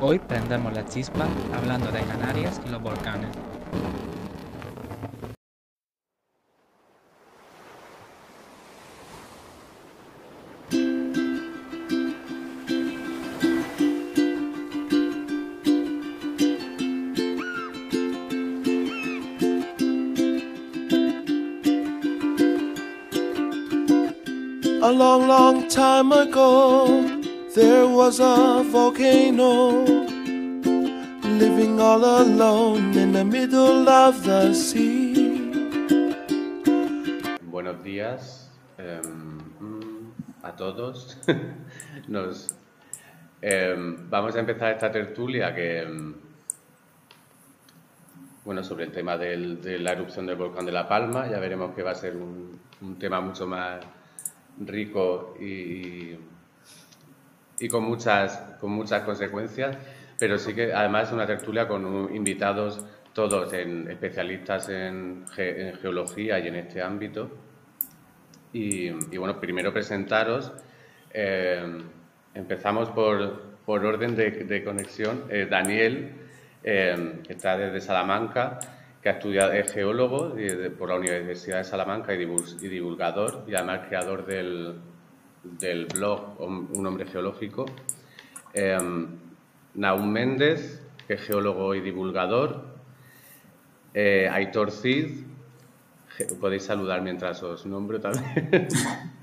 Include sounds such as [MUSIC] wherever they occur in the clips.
Hoy prendemos la chispa hablando de Canarias y los volcanes. A long, long time ago, there was a volcano living all alone in the middle of the sea. Buenos días em, a todos. [LAUGHS] Nos, em, vamos a empezar esta tertulia que, em, bueno, sobre el tema de la erupción del volcán de La Palma. Ya veremos que va a ser un tema mucho más rico y, y con muchas, con muchas consecuencias, pero sí que además es una tertulia con invitados todos en, especialistas en, ge- en geología y en este ámbito. Y, bueno, primero presentaros. eh, empezamos por, por orden de, conexión. Eh, Daniel, eh, que está desde Salamanca, que ha estudiado, es geólogo por la Universidad de Salamanca y divulgador, y además creador del, del blog Un hombre geológico. Eh, Naum Méndez, que es geólogo y divulgador. Eh, Aitor Cid, podéis saludar mientras os nombro también.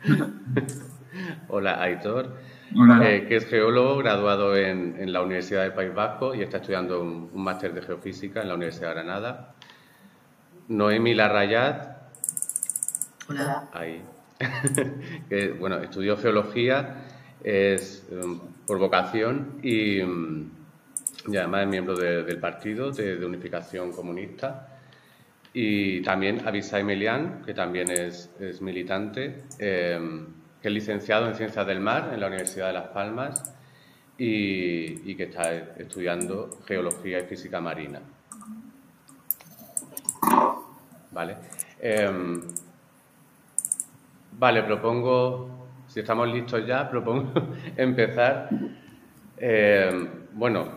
[LAUGHS] Hola, Aitor. Hola. Eh, que es geólogo graduado en, en la Universidad del País Vasco y está estudiando un, un máster de geofísica en la Universidad de Granada. Noemi Larrayat, Hola. ahí, [LAUGHS] que bueno, estudió geología, es um, por vocación y, um, y además es miembro de- del partido de, Unificación Comunista. Y también Abisai Melian, que también es, es militante, eh, que es licenciado en Ciencias del Mar en la Universidad de Las Palmas y, que está estudiando Geología y Física Marina. Vale. Em, Vale, propongo, si estamos listos ya, [LAUGHS] propongo empezar. Eh, bueno,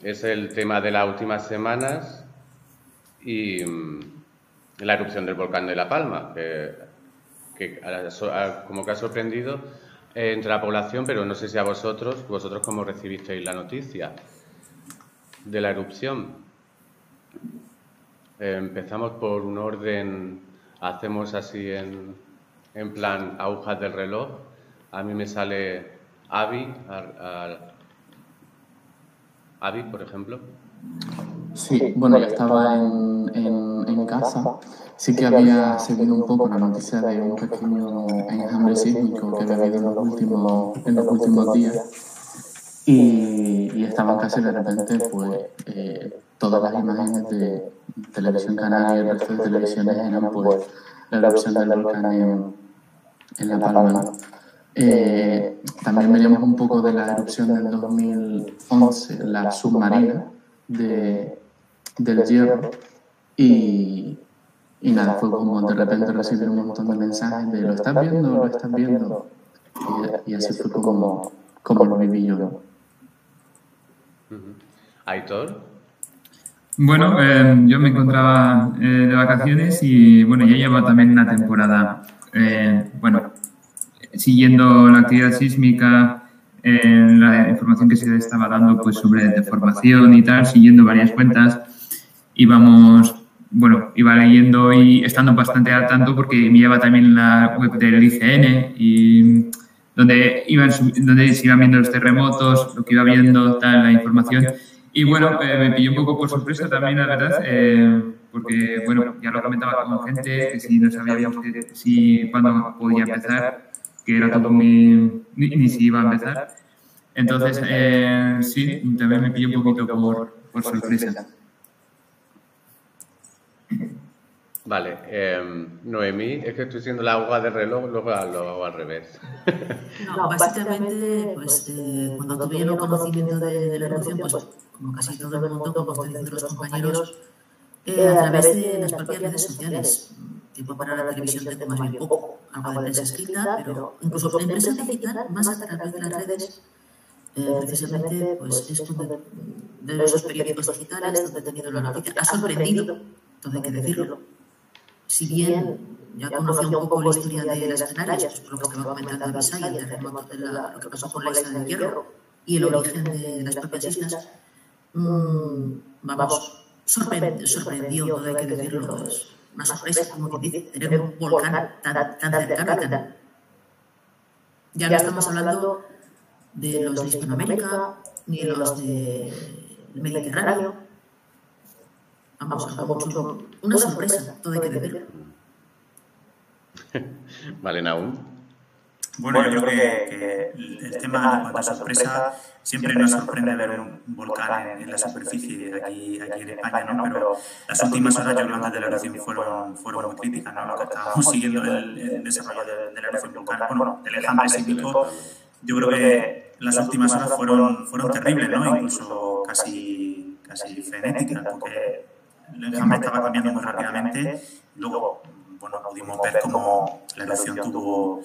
es el tema de las últimas semanas y mm, la erupción del volcán de La Palma, que, como que ha sorprendido eh, entre la población, pero no sé si a vosotros, vosotros cómo recibisteis la noticia de la erupción. Eh, empezamos por un orden, hacemos así en, en plan agujas del reloj. A mí me sale Avi, Avi, por ejemplo. Sí, bueno, yo estaba en, en, en casa. Sí que había seguido un poco la noticia de un pequeño enjambre sísmico que había habido en los últimos, en los últimos días. Y, y estaba en casa y de repente, pues, eh, todas las imágenes de Televisión Canaria y el resto de televisiones eran, pues, la erupción del volcán en, en La Palma. Eh, también veníamos un poco de la erupción del 2011, la submarina de, del Hierro. Y, y nada, fue como de repente recibir un montón de mensajes de lo estás viendo, lo estás viendo. Y, y así fue como, como lo viví yo. Aitor, Bueno, eh, yo me encontraba eh, de vacaciones y bueno, ya llevo también una temporada, eh, bueno, siguiendo la actividad sísmica, eh, la información que se estaba dando pues sobre deformación y tal, siguiendo varias cuentas, íbamos, bueno, iba leyendo y estando bastante al tanto porque lleva también la web del ICN y donde iban donde se iban viendo los terremotos, lo que iba viendo, tal, la información. Y bueno, eh, me pilló un poco por sorpresa también, la verdad, eh, porque, bueno, ya lo comentaba con gente, que si no sabíamos que, si cuándo podía empezar, que era todo muy... ni, ni si iba a empezar. Entonces, eh, sí, también me pilló un poquito por, por sorpresa. vale. em, Noemí, es que estoy siendo la aguja del reloj, luego lo hago al revés. [LAUGHS] No, básicamente, pues eh, cuando tuvieron conocimiento de, de la erupción, pues como casi todo el mundo, como están diciendo los compañeros, eh, a través de las propias redes sociales. Tipo para la televisión tengo más bien poco, algo de prensa escrita, pero incluso en prensa digital, más a través de las redes, eh, precisamente pues, es donde, de los periódicos digitales donde he tenido la noticia. Ha sorprendido, todo hay que decirlo. Si bien ya conocía un poco la historia de las Canarias, por lo que va comentando Abisay, el terremoto de la, lo que pasó con la isla de Hierro y el origen de las propias islas, mmm, vamos, sorprendió, sorprendió, todo hay que decirlo. Una sorpresa, como que dice, tener un volcán tan, tan cercano. Ya no estamos hablando de los de Hispanoamérica ni de los del Mediterráneo. Vamos, algo mucho, una sorpresa, todo hay que decirlo. [LAUGHS] Vale, Naum. Bueno, yo creo que, que el tema en cuanto a sorpresa siempre nos sorprende ver un volcán en, en la superficie aquí, aquí en España, ¿no? Pero las últimas horas, yo creo antes de la erupción fueron, fueron muy críticas, ¿no? Lo que estábamos siguiendo el, el desarrollo de, de, la erupción volcánica, bueno, del enjambre sísmico, yo creo que las últimas horas fueron, fueron terribles, ¿no? Incluso casi, casi frenéticas, porque el enjambre estaba cambiando muy rápidamente. Luego, bueno, pudimos ver cómo la erupción tuvo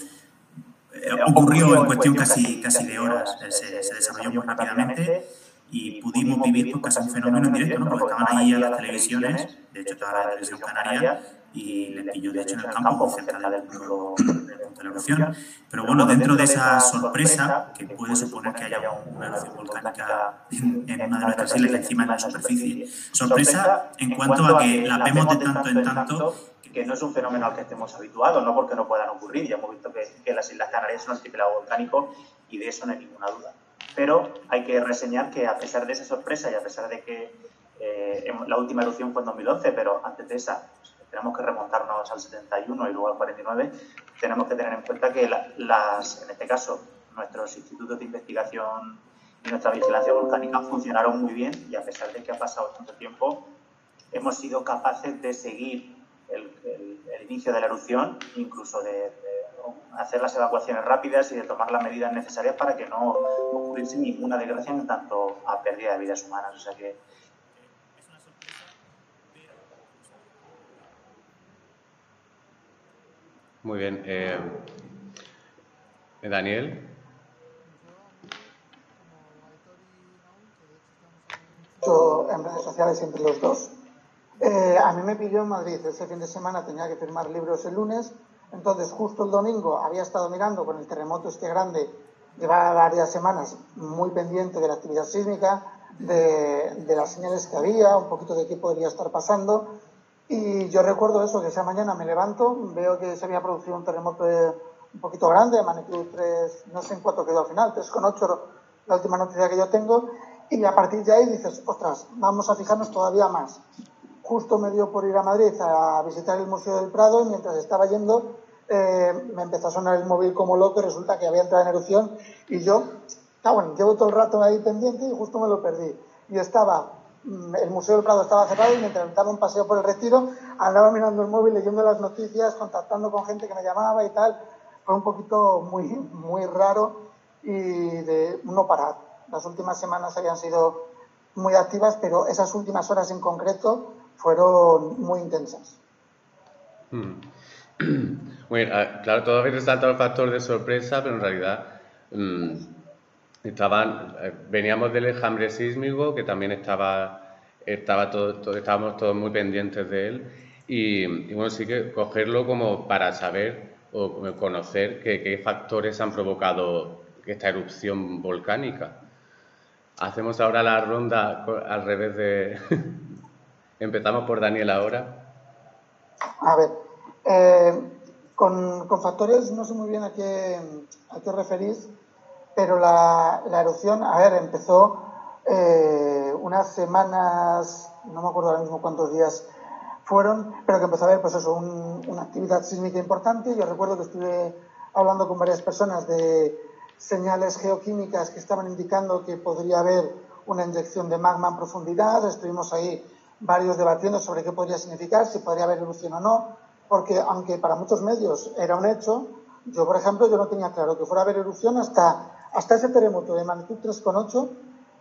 ocurrió en cuestión casi, casi de horas, se, se, desarrolló muy rápidamente y pudimos vivir pues, casi un fenómeno en directo, ¿no? porque estaban ahí a las televisiones, de hecho toda la televisión canaria, y les pilló de hecho en el campo, cerca del punto de la erupción. Pero bueno, dentro de esa sorpresa, que puede suponer que haya una erupción volcánica en, en una de nuestras islas, encima en la superficie, sorpresa en cuanto a que la vemos de tanto en tanto que no es un fenómeno al que estemos habituados, no porque no puedan ocurrir. Ya hemos visto que, que las Islas Canarias son archipiélago volcánico y de eso no hay ninguna duda. Pero hay que reseñar que a pesar de esa sorpresa y a pesar de que eh, la última erupción fue en 2011, pero antes de esa pues, tenemos que remontarnos al 71 y luego al 49, tenemos que tener en cuenta que la, las, en este caso nuestros institutos de investigación y nuestra vigilancia volcánica funcionaron muy bien y a pesar de que ha pasado tanto tiempo, hemos sido capaces de seguir el, el, el, inicio de la erupción, incluso de, de, hacer las evacuaciones rápidas y de tomar las medidas necesarias para que no ocurriese ninguna desgracia en tanto a pérdida de vidas humanas. O sea que Muy bien. Eh, Daniel. En redes sociales entre los dos. Eh, a mí me pilló en Madrid. Ese fin de semana, tenía que firmar libros el lunes, entonces justo el domingo había estado mirando con el terremoto este grande, llevaba varias semanas muy pendiente de la actividad sísmica, de, las señales que había, un poquito de qué podría estar pasando, y yo recuerdo eso, que esa mañana me levanto, veo que se había producido un terremoto de, un poquito grande, de magnitud 3, no sé en cuánto quedó al final, 3,8 la última noticia que yo tengo, y a partir de ahí dices, ostras, vamos a fijarnos todavía más justo me dio por ir a Madrid a visitar el Museo del Prado y mientras estaba yendo eh, me empezó a sonar el móvil como loco y resulta que había entrado en erupción y yo, está bueno, llevo todo el rato ahí pendiente y justo me lo perdí. Y estaba, mm, el Museo del Prado estaba cerrado y mientras daba un paseo por el retiro andaba mirando el móvil, leyendo las noticias, contactando con gente que me llamaba y tal. Fue un poquito muy, muy raro y de no parar. Las últimas semanas habían sido muy activas, pero esas últimas horas en concreto fueron muy intensas. Hmm. [CLEARS THROAT] Bueno, claro, todavía resalta el factor de sorpresa, pero en realidad mmm, estaban, eh, veníamos del enjambre sísmico, que también estaba, estaba todo, todo, estábamos todos muy pendientes de él, y, bueno, sí que cogerlo como para saber o conocer qué factores han provocado esta erupción volcánica. Hacemos ahora la ronda al revés de, [LAUGHS] Empezamos por Daniel ahora. A ver, eh, con, con, factores no sé muy bien a qué, a qué referís, pero la, la erupción, a ver, empezó eh, unas semanas, no me acuerdo ahora mismo cuántos días fueron, pero que empezó a haber, pues eso, un, una actividad sísmica importante. Yo recuerdo que estuve hablando con varias personas de señales geoquímicas que estaban indicando que podría haber una inyección de magma en profundidad. Estuvimos ahí varios debatiendo sobre qué podría significar, si podría haber erupción o no, porque aunque para muchos medios era un hecho, yo, por ejemplo, yo no tenía claro que fuera a haber erupción hasta, hasta ese terremoto de magnitud 3,8,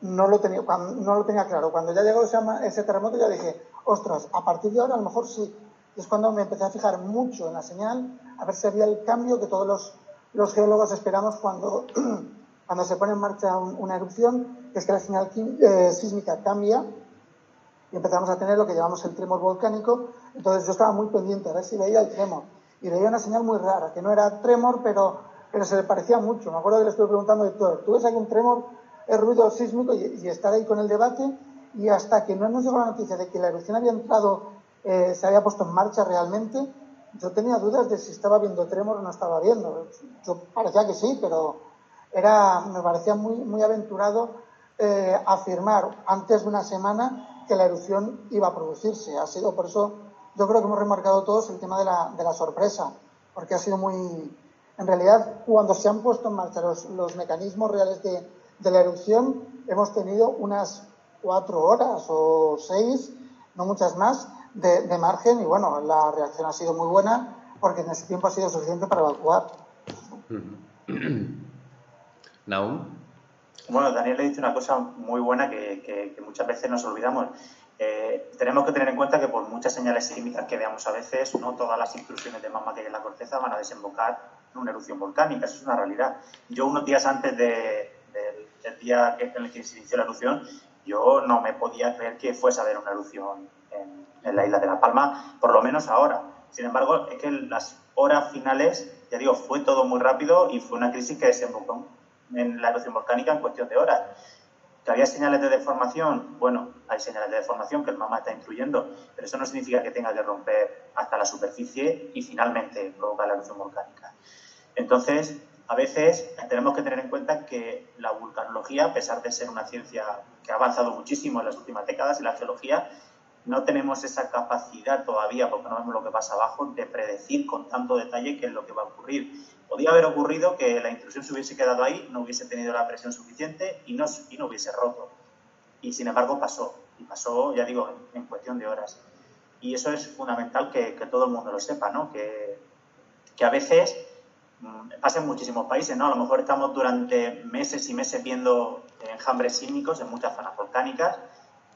no lo, tenía, no lo tenía claro. Cuando ya llegó ese, ese terremoto ya dije, ostras, a partir de ahora a lo mejor sí. Es cuando me empecé a fijar mucho en la señal, a ver si había el cambio que todos los, los geólogos esperamos cuando [CLEARS THROAT] cuando se pone en marcha una erupción, que es que la señal eh, sísmica cambia y empezamos a tener lo que llamamos el tremor volcánico. Entonces yo estaba muy pendiente a ver si veía el tremor. Y veía una señal muy rara, que no era tremor, pero, pero se le parecía mucho. Me acuerdo que le estuve preguntando a Héctor, ¿tú ves algún tremor, el ruido sísmico? Y, y, estar ahí con el debate. Y hasta que no nos llegó la noticia de que la erupción había entrado, eh, se había puesto en marcha realmente, yo tenía dudas de si estaba viendo tremor o no estaba viendo. Yo parecía que sí, pero era, me parecía muy, muy aventurado eh, afirmar antes de una semana que la erupción iba a producirse. Ha sido por eso, yo creo que hemos remarcado todos el tema de la, de la sorpresa, porque ha sido muy. En realidad, cuando se han puesto en marcha los, mecanismos reales de, la erupción, hemos tenido unas cuatro horas o seis, no muchas más, de, de margen y bueno, la reacción ha sido muy buena porque en ese tiempo ha sido suficiente para evacuar. [CLEARS THROAT] Naum. Bueno, Daniel le dice una cosa muy buena que, muchas veces nos olvidamos. Eh, tenemos que tener en cuenta que por muchas señales sísmicas que veamos a veces, no todas las intrusiones de magma que en la corteza van a desembocar en una erupción volcánica. Eso es una realidad. Yo unos días antes de, de, del día en el que se inició la erupción, yo no me podía creer que fuese a haber una erupción en, en la isla de La Palma, por lo menos ahora. Sin embargo, es que las horas finales, ya digo, fue todo muy rápido y fue una crisis que desembocó en la erupción volcánica en cuestión de horas. ¿Que había señales de deformación? Bueno, hay señales de deformación que el magma está instruyendo, pero eso no significa que tenga que romper hasta la superficie y finalmente provocar la erupción volcánica. Entonces, a veces tenemos que tener en cuenta que la vulcanología, a pesar de ser una ciencia que ha avanzado muchísimo en las últimas décadas, y la geología, no tenemos esa capacidad todavía, porque no vemos lo que pasa abajo, de predecir con tanto detalle qué es lo que va a ocurrir. Podía haber ocurrido que la intrusión se hubiese quedado ahí, no hubiese tenido la presión suficiente y no, y no hubiese roto. Y sin embargo pasó, y pasó, ya digo, en, en cuestión de horas. Y eso es fundamental que, que todo el mundo lo sepa, ¿no? Que, que a veces mmm, pasa en muchísimos países, ¿no? A lo mejor estamos durante meses y meses viendo enjambres sísmicos en muchas zonas volcánicas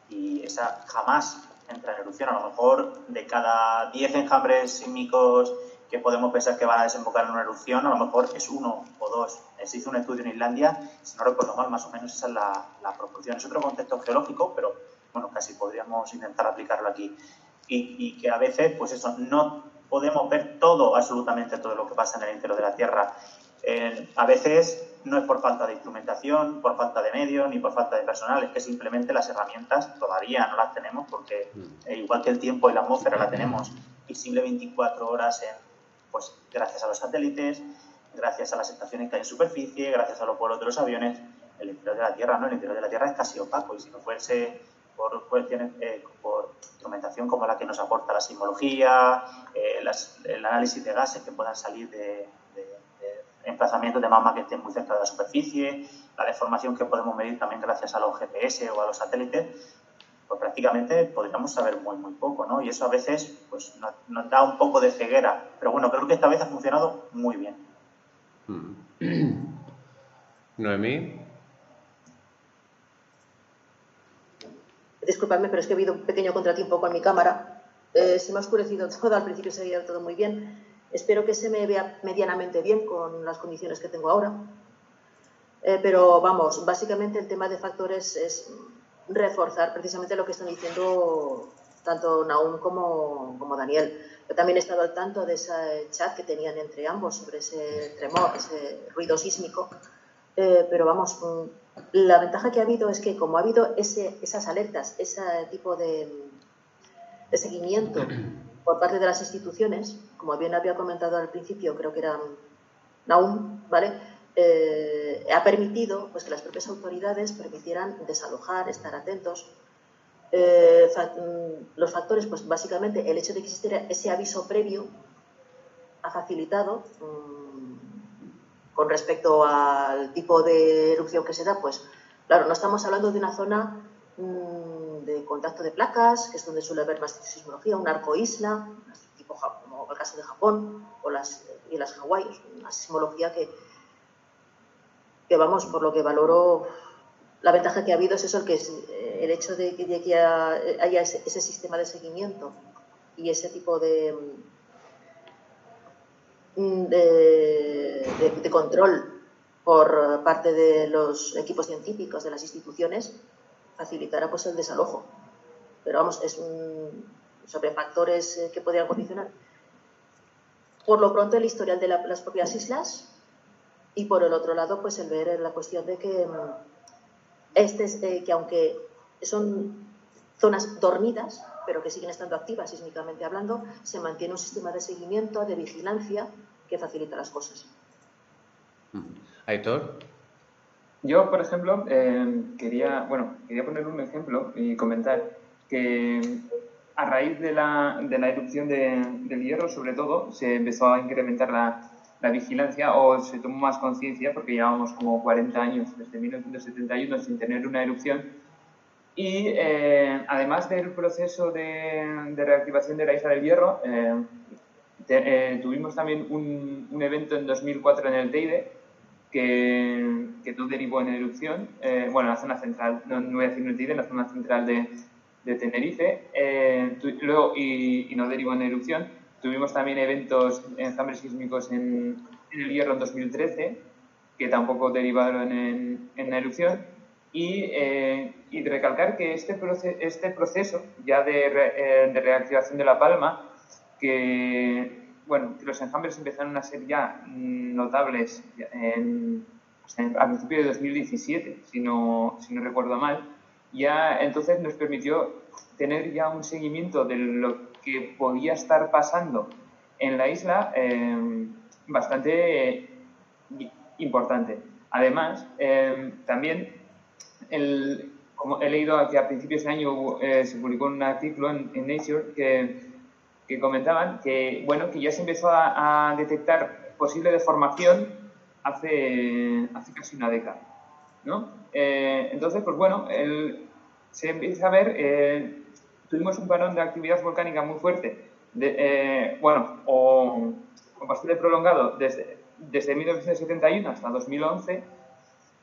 y esa jamás entra en erupción. A lo mejor de cada 10 enjambres sísmicos que podemos pensar que van a desembocar en una erupción, a lo mejor es uno o dos. Se hizo un estudio en Islandia, si no recuerdo mal, más o menos esa es la, la proporción. Es otro contexto geológico, pero bueno, casi podríamos intentar aplicarlo aquí. Y, y, que a veces, pues eso, no podemos ver todo, absolutamente todo lo que pasa en el interior de la Tierra. Eh, a veces no es por falta de instrumentación, por falta de medios, ni por falta de personal, es que simplemente las herramientas todavía no las tenemos porque eh, igual que el tiempo y la atmósfera la tenemos visible 24 horas en pues gracias a los satélites, gracias a las estaciones que hay en superficie, gracias a los vuelos de los aviones, el interior de la Tierra, ¿no? El interior de la Tierra es casi opaco y si no fuese por cuestiones, eh, por instrumentación como la que nos aporta la sismología, eh, el análisis de gases que puedan salir de, de, de, emplazamientos de magma que estén muy cerca de la superficie, la deformación que podemos medir también gracias a los GPS o a los satélites, pues prácticamente podríamos saber muy, muy poco, ¿no? Y eso a veces pues, nos, nos, da un poco de ceguera. Pero bueno, creo que esta vez ha funcionado muy bien. [CLEARS THROAT] Noemí. Disculpadme, pero es que ha habido un pequeño contratiempo con mi cámara. Eh, se me ha oscurecido todo, al principio se veía todo muy bien. Espero que se me vea medianamente bien con las condiciones que tengo ahora. Eh, pero vamos, básicamente el tema de factores es reforzar precisamente lo que están diciendo tanto Naum como, como Daniel. Yo también he estado al tanto de ese chat que tenían entre ambos sobre ese tremor, ese ruido sísmico. Eh, pero vamos, la ventaja que ha habido es que como ha habido ese, esas alertas, ese tipo de, de, seguimiento [CLEARS THROAT] por parte de las instituciones, como bien había comentado al principio, creo que era Naum, ¿vale? Eh, ha permitido pues, que las propias autoridades permitieran desalojar, estar atentos. Eh, fa los factores, pues básicamente el hecho de que existiera ese aviso previo ha facilitado mmm, con respecto al tipo de erupción que se da, pues claro, no estamos hablando de una zona mmm, de contacto de placas, que es donde suele haber más sismología, un arco isla, tipo como el caso de Japón o las islas Hawái, una sismología que, que vamos, por lo que valoro, la ventaja que ha habido es eso, el, que es, el hecho de que, de que haya ese, ese, sistema de seguimiento y ese tipo de, de, de, de control por parte de los equipos científicos de las instituciones facilitará pues el desalojo. Pero vamos, es un, sobre factores eh, que podrían condicionar. Por lo pronto el historial de las propias islas y por el otro lado pues el ver la cuestión de que mm, este eh, que aunque son zonas dormidas pero que siguen estando activas sísmicamente hablando, se mantiene un sistema de seguimiento, de vigilancia que facilita las cosas. Aitor. Yo, por ejemplo, eh, quería, bueno, quería poner un ejemplo y comentar que a raíz de la, de la erupción de, del hierro, sobre todo, se empezó a incrementar la, la vigilancia o se tomó más conciencia porque llevábamos como 40 años, desde 1971, sin tener una erupción. Y eh, además del proceso de, de, reactivación de la isla del hierro, eh, eh, tuvimos también un, un, evento en 2004 en el Teide que, que derivó en erupción, bueno, en la zona central, no, no voy a decir en el Teide, en la zona central de, de Tenerife, luego, y, y no derivó en erupción Tuvimos también eventos, enjambres sísmicos en, en, el Hierro en 2013, que tampoco derivaron en, en la erupción. Y, eh, y, recalcar que este, proce este proceso ya de, re eh, de, reactivación de La Palma, que, bueno, que los enjambres empezaron a ser ya notables en, en, a principios de 2017, si no, si no recuerdo mal, ya entonces nos permitió tener ya un seguimiento de lo que podía estar pasando en la isla eh, bastante importante. Además, eh, también, como he leído que a principios de año eh, se publicó un artículo en, Nature que, comentaban que, bueno, que ya se empezó a, detectar posible deformación hace, casi una década. ¿no? entonces, pues bueno, se empieza a ver tuvimos un parón de actividad volcánica muy fuerte, de, eh, bueno, o, o, bastante prolongado desde, desde 1971 hasta 2011,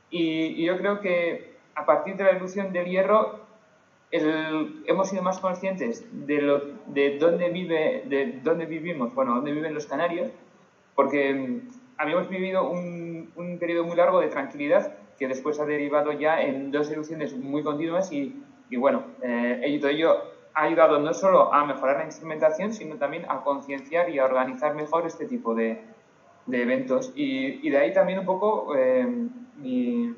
y, y, yo creo que a partir de la erupción del hierro el, hemos sido más conscientes de, lo, de, dónde vive, de dónde vivimos, bueno, dónde viven los canarios, porque mm, habíamos vivido un, un periodo muy largo de tranquilidad que después ha derivado ya en dos erupciones muy continuas y, y bueno, eh, todo ello ha ayudado no solo a mejorar la instrumentación, sino también a concienciar y a organizar mejor este tipo de, de eventos. Y, y, de ahí también un poco eh, mi,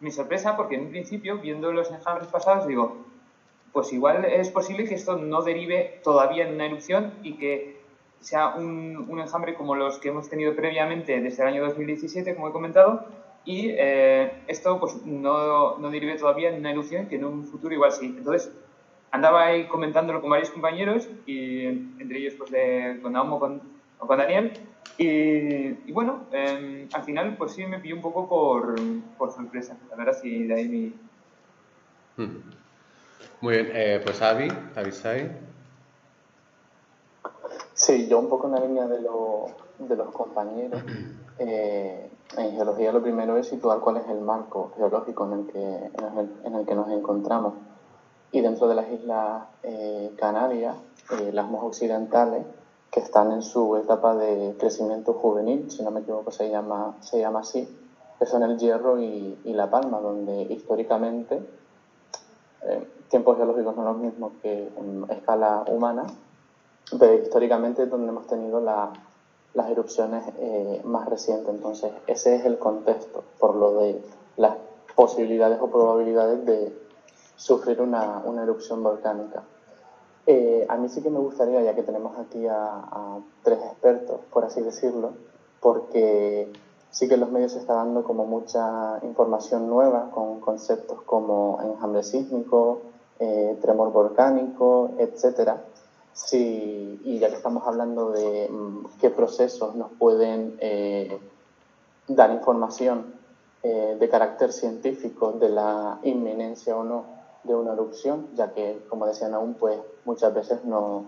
mi, sorpresa, porque en un principio, viendo los enjambres pasados, digo, pues igual es posible que esto no derive todavía en una erupción y que sea un, un enjambre como los que hemos tenido previamente desde el año 2017, como he comentado, y eh, esto pues no, no derive todavía en una erupción que en un futuro igual sí. Entonces, andaba ahí comentándolo con varios compañeros, y entre ellos pues de, con Naumo con, o con Daniel, y, y bueno, eh, al final pues sí me pilló un poco por, por sorpresa, la verdad sí, de ahí mi... Muy bien, eh, pues Avi, Avisai. Sí, yo un poco en la línea de, lo, de los compañeros. Eh, en geología lo primero es situar cuál es el marco geológico en el que, en el, en el que nos encontramos y dentro de las islas eh, Canarias, eh, las más occidentales, que están en su etapa de crecimiento juvenil, si no me equivoco se llama, se llama así, que son el Hierro y, y La Palma, donde históricamente, eh, tiempos geológicos no son los mismos que en escala humana, pero históricamente es donde hemos tenido la, las erupciones eh, más recientes. Entonces, ese es el contexto, por lo de las posibilidades o probabilidades de sufrir una, una erupción volcánica. Eh, a mí sí que me gustaría, ya que tenemos aquí a, tres expertos, por así decirlo, porque sí que los medios se está dando como mucha información nueva con conceptos como enjambre sísmico, eh, tremor volcánico, etcétera. Sí, y ya que estamos hablando de mmm, qué procesos nos pueden eh, dar información de carácter científico de la inminencia o no de una erupción, ya que, como decían aún, pues muchas veces no,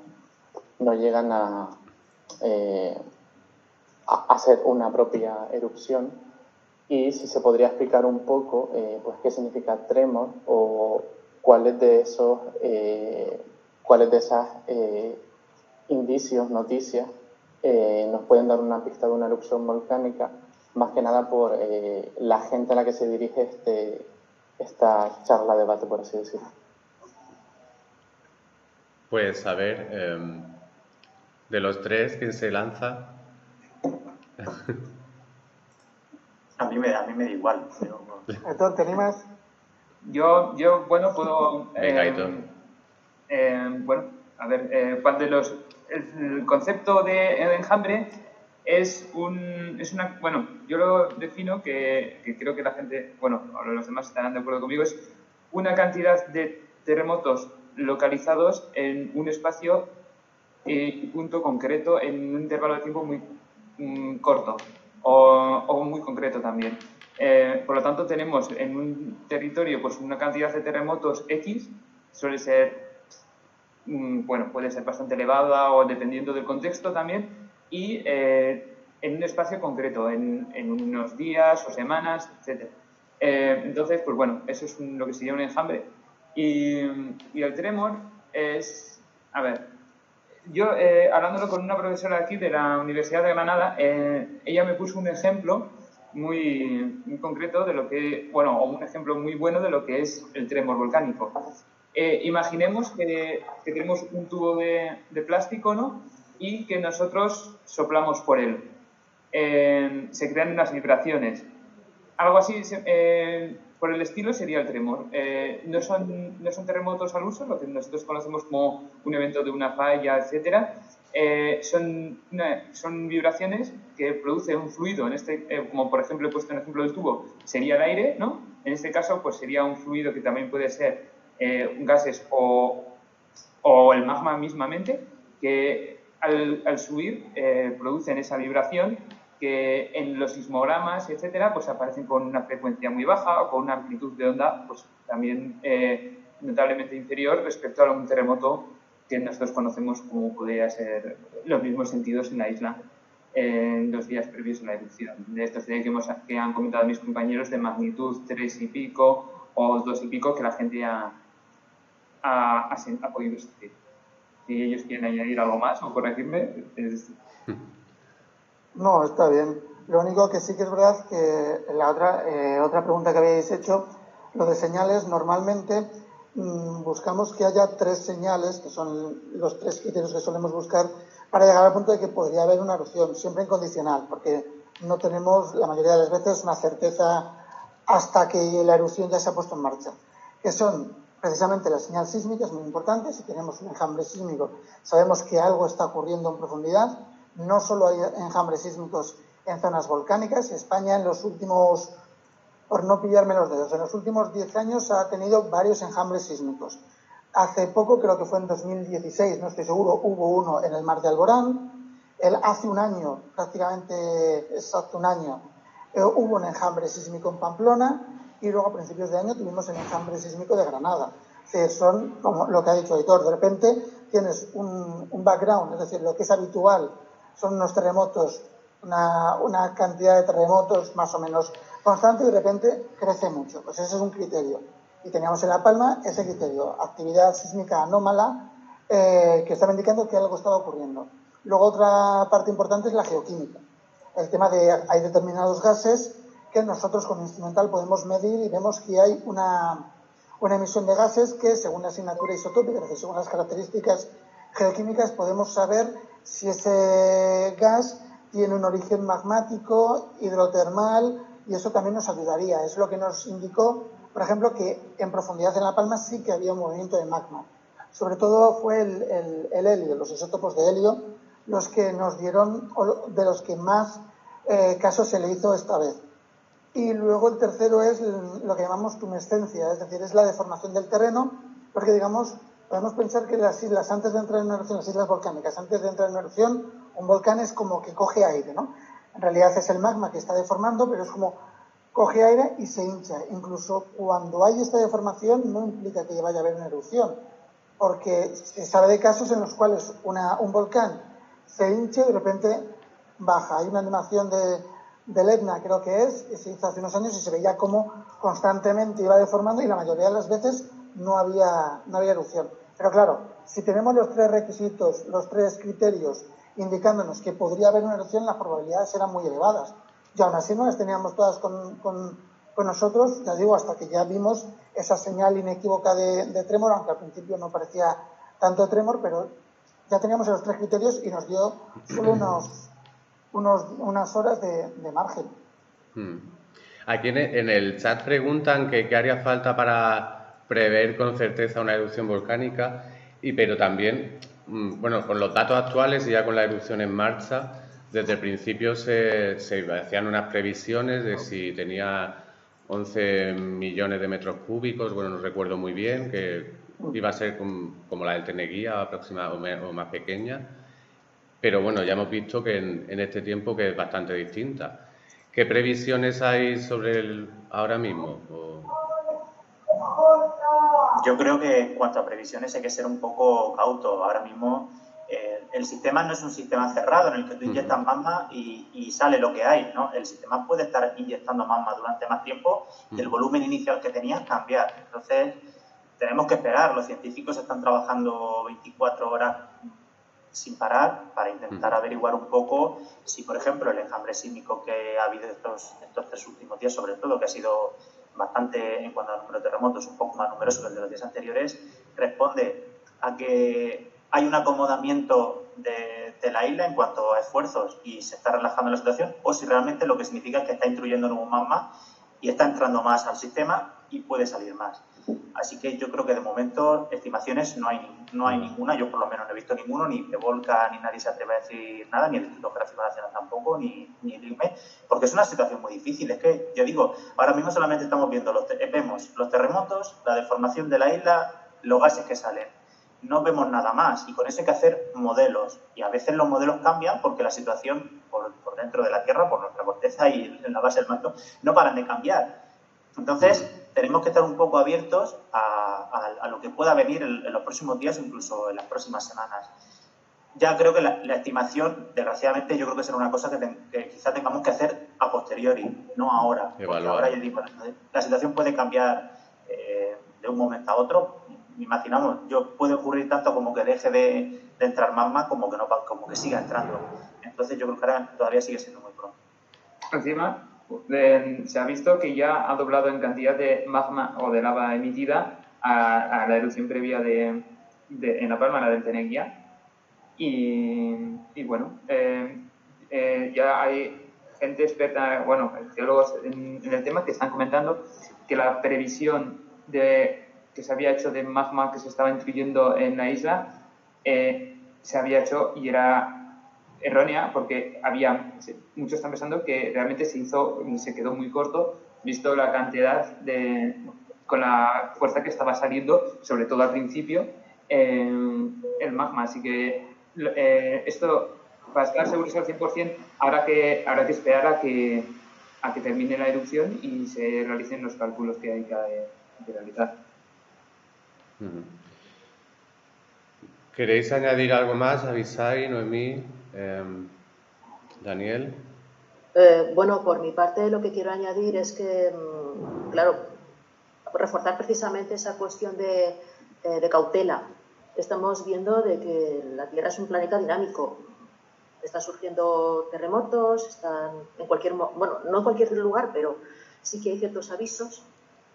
no llegan a, eh, hacer una propia erupción. Y si se podría explicar un poco eh, pues qué significa tremor o cuáles de esos eh, cuáles de esas eh, indicios, noticias, nos pueden dar una pista de una erupción volcánica más que nada por la gente a la que se dirige este, esta charla debate, por así decirlo. Pues a ver, em, de los tres, ¿quién se lanza? a, mí me, a mí me da igual. Pero... ¿te animas? Yo, yo, bueno, puedo... Venga, eh, bueno, a ver, eh, de los, el, concepto de enjambre es un, es una, bueno, yo lo defino que, creo que la gente, bueno, los demás estarán de acuerdo conmigo, es una cantidad de terremotos localizados en un espacio y punto concreto en un intervalo de tiempo muy mm, corto o, o, muy concreto también. Eh, por lo tanto, tenemos en un territorio pues una cantidad de terremotos X, suele ser, mm, bueno, puede ser bastante elevada o dependiendo del contexto también, y eh, en un espacio concreto, en, en, unos días o semanas, etc. Eh, entonces, pues bueno, eso es lo que sería un enjambre. Y, y el tremor es, a ver, yo eh, hablándolo con una profesora aquí de la Universidad de Granada, eh, ella me puso un ejemplo muy, concreto de lo que, bueno, un ejemplo muy bueno de lo que es el tremor volcánico. Eh, imaginemos que, que, tenemos un tubo de, plástico, ¿no? Y que nosotros soplamos por él. Eh, se crean unas vibraciones. Algo así, eh, por el estilo sería el tremor. Eh, no, son, no son terremotos al uso, lo que nosotros conocemos como un evento de una falla, etc. Eh, son, son vibraciones que produce un fluido, en este, eh, como por ejemplo he puesto en el ejemplo del tubo, sería el aire, ¿no? En este caso, pues sería un fluido que también puede ser eh, gases o, o, el magma mismamente, que al, al subir producen esa vibración que en los sismogramas, etcétera, pues aparecen con una frecuencia muy baja o con una amplitud de onda pues también eh, notablemente inferior respecto a un terremoto que nosotros conocemos como podría ser los mismos sentidos en la isla en los días previos a la erupción. De estos que, hemos, que han comentado mis compañeros de magnitud 3 y pico o 2 y pico que la gente ya ha, ha, ha podido sentir. Si ellos quieren añadir algo más o corregirme, es... No, está bien. Lo único que sí que es verdad que la otra, eh, otra pregunta que habéis hecho, lo de señales, normalmente mmm, buscamos que haya tres señales, que son los tres criterios que solemos buscar, para llegar al punto de que podría haber una erupción, siempre incondicional, porque no tenemos la mayoría de las veces una certeza hasta que la erupción ya se ha puesto en marcha, que son precisamente la señal sísmica, es muy importante, si tenemos un enjambre sísmico sabemos que algo está ocurriendo en profundidad, no solo hay enjambres sísmicos en zonas volcánicas, España en los últimos, por no pillarme los dedos, en los últimos 10 años ha tenido varios enjambres sísmicos. Hace poco, creo que fue en 2016, no estoy seguro, hubo uno en el mar de Alborán. El, hace un año, prácticamente exacto un año, eh, hubo un enjambre sísmico en Pamplona y luego a principios de año tuvimos el enjambre sísmico de Granada. Que son, como lo que ha dicho Editor, de repente tienes un, un background, es decir, lo que es habitual son unos terremotos, una, una, cantidad de terremotos más o menos constante y de repente crece mucho. Pues ese es un criterio. Y teníamos en La Palma ese criterio, actividad sísmica anómala eh, que estaba indicando que algo estaba ocurriendo. Luego otra parte importante es la geoquímica. El tema de hay determinados gases que nosotros con instrumental podemos medir y vemos que hay una, una emisión de gases que según la asignatura isotópica, según las características geoquímicas, podemos saber si ese gas tiene un origen magmático, hidrotermal, y eso también nos ayudaría. Es lo que nos indicó, por ejemplo, que en profundidad en La Palma sí que había un movimiento de magma. Sobre todo fue el, el, el helio, los isótopos de helio, los que nos dieron, de los que más eh, caso se le hizo esta vez. Y luego el tercero es lo que llamamos tumescencia, es decir, es la deformación del terreno, porque digamos, podemos pensar que las islas, antes de entrar en erupción, las islas volcánicas, antes de entrar en erupción, un volcán es como que coge aire, ¿no? En realidad es el magma que está deformando, pero es como coge aire y se hincha. Incluso cuando hay esta deformación no implica que vaya a haber una erupción, porque se sabe de casos en los cuales una, un volcán se hincha y de repente baja. Hay una animación de, del Etna, creo que es, se hizo hace unos años y se veía como constantemente iba deformando y la mayoría de las veces no había, no había erupción. Pero claro, si tenemos los tres requisitos, los tres criterios indicándonos que podría haber una erupción, las probabilidades eran muy elevadas. Y aún así no las teníamos todas con, con, con nosotros, ya digo, hasta que ya vimos esa señal inequívoca de, de tremor, aunque al principio no parecía tanto tremor, pero ya teníamos los tres criterios y nos dio solo unos, unos unas horas de, de margen. Hmm. Aquí en el chat preguntan que qué haría falta para prever con certeza una erupción volcánica, y pero también, mm, bueno, con los datos actuales y ya con la erupción en marcha, desde el principio se, se hacían unas previsiones de si tenía 11 millones de metros cúbicos, bueno, no recuerdo muy bien, que iba a ser como, la del Teneguía aproximadamente o más pequeña, pero bueno, ya hemos visto que en, en este tiempo que es bastante distinta. ¿Qué previsiones hay sobre el ahora mismo? O- Yo creo que en cuanto a previsiones hay que ser un poco cauto. Ahora mismo eh, el sistema no es un sistema cerrado en el que tú inyectas magma y, y sale lo que hay. ¿no? El sistema puede estar inyectando magma durante más tiempo y el volumen inicial que tenías cambiar. Entonces tenemos que esperar. Los científicos están trabajando 24 horas sin parar para intentar averiguar un poco si, por ejemplo, el enjambre sísmico que ha habido estos, estos tres últimos días, sobre todo, que ha sido bastante, en cuanto al número de terremotos, un poco más numeroso que el de los días anteriores, responde a que hay un acomodamiento de, de la isla en cuanto a esfuerzos y se está relajando la situación, o si realmente lo que significa es que está intruyendo nuevo magma y está entrando más al sistema y puede salir más. Así que yo creo que de momento estimaciones no hay, no hay ninguna, yo por lo menos no he visto ninguno, ni Volca, ni nadie se atreve a decir nada, ni el Instituto Geográfico Nacional tampoco, ni, ni el INME, porque es una situación muy difícil. Es que, yo digo, ahora mismo solamente estamos viendo los, te- vemos los terremotos, la deformación de la isla, los gases que salen. No vemos nada más y con eso hay que hacer modelos. Y a veces los modelos cambian porque la situación por, por dentro de la Tierra, por nuestra corteza y en la base del manto, no paran de cambiar. Entonces, tenemos que estar un poco abiertos a, a- a lo que pueda venir en, en los próximos días o incluso en las próximas semanas. Ya creo que la, la estimación, desgraciadamente, yo creo que será una cosa que, ten- que quizá tengamos que hacer a posteriori, no ahora. Porque ahora, ya digo, la, situación puede cambiar eh, de un momento a otro. Imaginamos, yo puede ocurrir tanto como que deje de, de entrar magma como que, no, como que siga entrando. Entonces, yo creo que ahora todavía sigue siendo muy pronto. Encima, eh, se ha visto que ya ha doblado en cantidad de magma o de lava emitida a, a la erupción previa de, de- en La Palma, la del Teneguía. Y, y bueno, eh, eh, ya hay gente experta, bueno, geólogos en, en el tema que están comentando que la previsión de, que se había hecho de magma que se estaba intuyendo en la isla eh, se había hecho y era errónea porque había muchos están pensando que realmente se hizo se quedó muy corto visto la cantidad de con la fuerza que estaba saliendo sobre todo al principio eh, el magma. Así que eh, esto para estar seguros al 100% habrá que habrá que esperar a que a que termine la erupción y se realicen los cálculos que hay que, realizar. ¿Queréis añadir algo más, Avisai, Noemí, em, Daniel? Eh, bueno, por mi parte lo que quiero añadir es que, mm, claro, reforzar precisamente esa cuestión de, eh, de cautela. Estamos viendo de que la Tierra es un planeta dinámico. Están surgiendo terremotos, están en cualquier, bueno, no en cualquier lugar, pero sí que hay ciertos avisos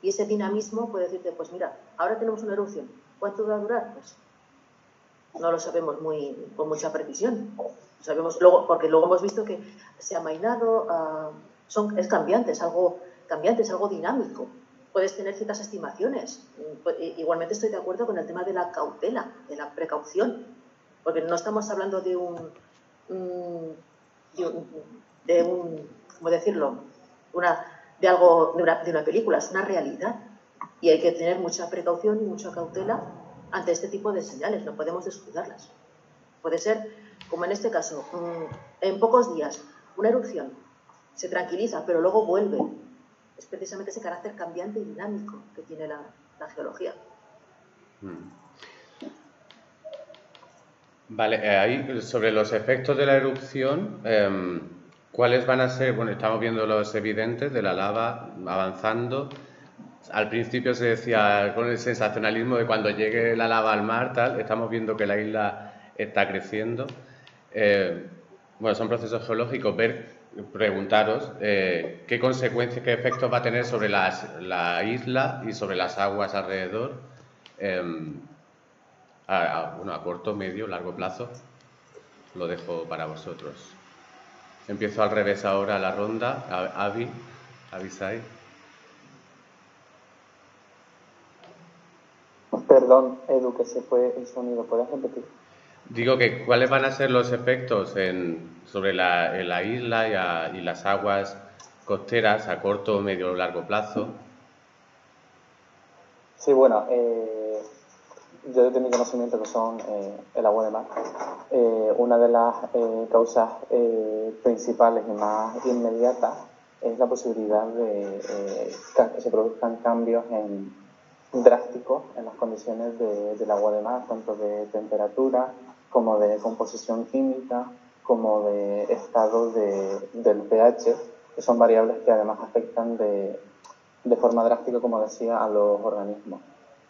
y ese dinamismo puede decirte, pues mira, ahora tenemos una erupción. ¿Cuánto va a durar? Pues no lo sabemos muy, con mucha precisión. Sabemos luego, porque luego hemos visto que se ha mainado, ah, es cambiante, es algo cambiante, es algo dinámico. Puedes tener ciertas estimaciones. Mm, pu- i- Igualmente estoy de acuerdo con el tema de la cautela, de la precaución, porque no estamos hablando de un, mm, de un, de un ¿cómo decirlo? Una, de algo, de una, de una película, es una realidad. Y hay que tener mucha precaución y mucha cautela ante este tipo de señales, no podemos descuidarlas. Puede ser, como en este caso, mm, en pocos días, una erupción se tranquiliza, pero luego vuelve. Es precisamente ese carácter cambiante y dinámico que tiene la, geología. Vale, eh, ahí sobre los efectos de la erupción, em, ¿cuáles van a ser? Bueno, estamos viendo los evidentes de la lava avanzando. Al principio se decía con el sensacionalismo de cuando llegue la lava al mar, tal, estamos viendo que la isla está creciendo. Eh, bueno, son procesos geológicos. Ver preguntaros eh, qué consecuencias, qué efectos va a tener sobre la isla y sobre las aguas alrededor, em, a, bueno, a corto, medio, largo plazo. Lo dejo para vosotros. Empiezo al revés ahora la ronda. Avi, Avisai. Perdón, Edu, que se fue el sonido. ¿Puedes repetir? Digo que cuáles van a ser los efectos en, sobre la, isla y, las aguas costeras a corto, medio o largo plazo. Sí, bueno, eh, yo desde mi conocimiento que son eh, el agua de mar, eh, una de las causas principales y más inmediatas es la posibilidad de que se produzcan cambios en, drásticos en las condiciones del agua de mar, tanto de temperatura como de composición química, como de estado del pH, que son variables que además afectan de, forma drástica, como decía, a los organismos.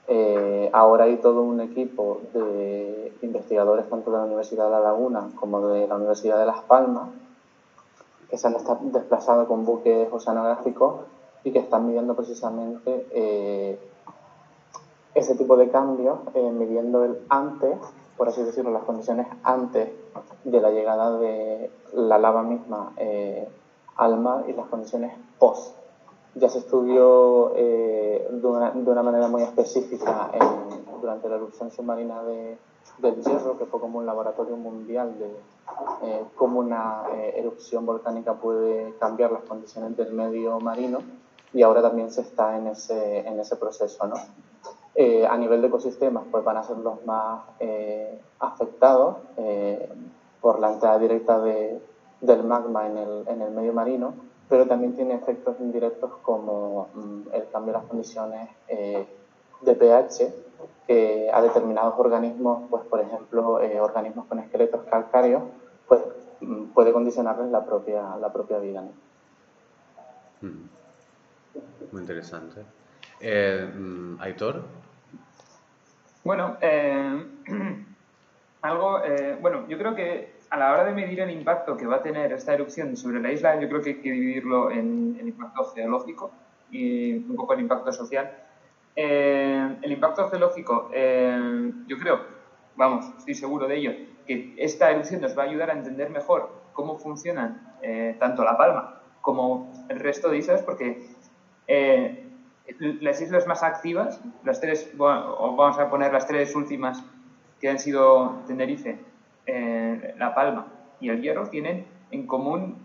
Eh, ahora hay todo un equipo de investigadores tanto de la Universidad de La Laguna como de la Universidad de Las Palmas que se han desplazado con buques oceanográficos y que están midiendo precisamente eh, ese tipo de cambios, eh, midiendo el antes por así decirlo, las condiciones antes de la llegada de la lava misma eh, al mar y las condiciones post. Ya se estudió eh, de, una, manera muy específica durante la erupción submarina de, del Hierro, que fue como un laboratorio mundial de eh, cómo una erupción volcánica puede cambiar las condiciones del medio marino y ahora también se está en ese, en ese proceso. ¿no? Eh, a nivel de ecosistemas, pues van a ser los más eh, afectados eh, por la entrada directa del magma en el, en el, medio marino, pero también tiene efectos indirectos como mm, el cambio de las condiciones de pH que a determinados organismos, pues por ejemplo, organismos con esqueletos calcáreos, pues mm, puede condicionarles la propia, la propia vida. Mm. Muy interesante. Aitor. Bueno, eh, [CLEARS THROAT] algo, eh, bueno, yo creo que a la hora de medir el impacto que va a tener esta erupción sobre la isla, yo creo que hay que dividirlo en impacto geológico y un poco el impacto social. Eh, el impacto geológico, yo creo, vamos, estoy seguro de ello, que esta erupción nos va a ayudar a entender mejor cómo funcionan tanto La Palma como el resto de islas, porque las islas más activas, las tres, vamos a poner las tres últimas que han sido Tenerife, eh, La Palma y El Hierro, tienen en común,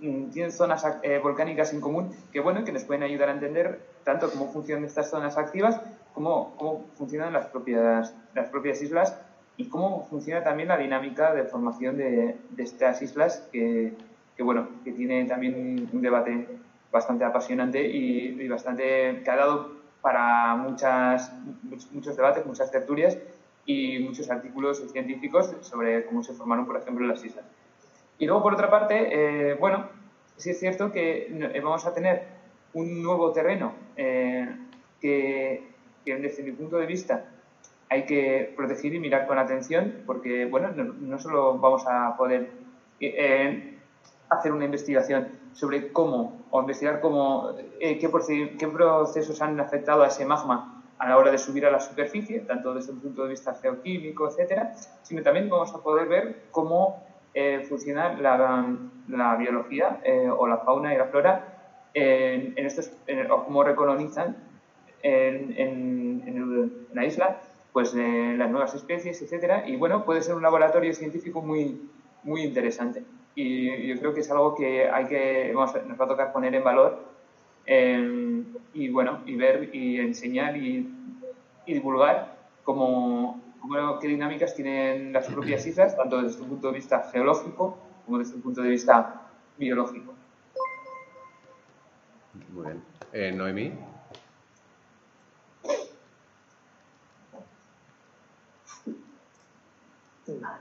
mm, tienen zonas eh, volcánicas en común que, bueno, que nos pueden ayudar a entender tanto cómo funcionan estas zonas activas cómo funcionan las propias, las propias islas y cómo funciona también la dinámica de formación de, de estas islas que, que, bueno, que tiene también un debate bastante apasionante y, bastante que ha dado para muchas, muchos debates, muchas tertulias y muchos artículos científicos sobre cómo se formaron, por ejemplo, las islas. Y luego, por otra parte, eh, bueno, sí es cierto que eh, vamos a tener un nuevo terreno eh, que, desde mi punto de vista, hay que proteger y mirar con atención, porque, bueno, no, no solo vamos a poder hacer una investigación sobre cómo, o investigar cómo, eh, qué, procesos han afectado a ese magma a la hora de subir a la superficie, tanto desde un punto de vista geoquímico, etcétera, sino también vamos a poder ver cómo eh, funciona la, la biología eh, o la fauna y la flora en, estos, o cómo recolonizan en, en, la isla pues las nuevas especies, etcétera, y bueno, puede ser un laboratorio científico muy, muy interesante y yo creo que es algo que hay que nos va a tocar poner en valor em, y bueno y ver y enseñar y, divulgar cómo, qué dinámicas tienen las propias islas tanto desde un punto de vista geológico como desde un punto de vista biológico. Muy bien. Eh, Noemí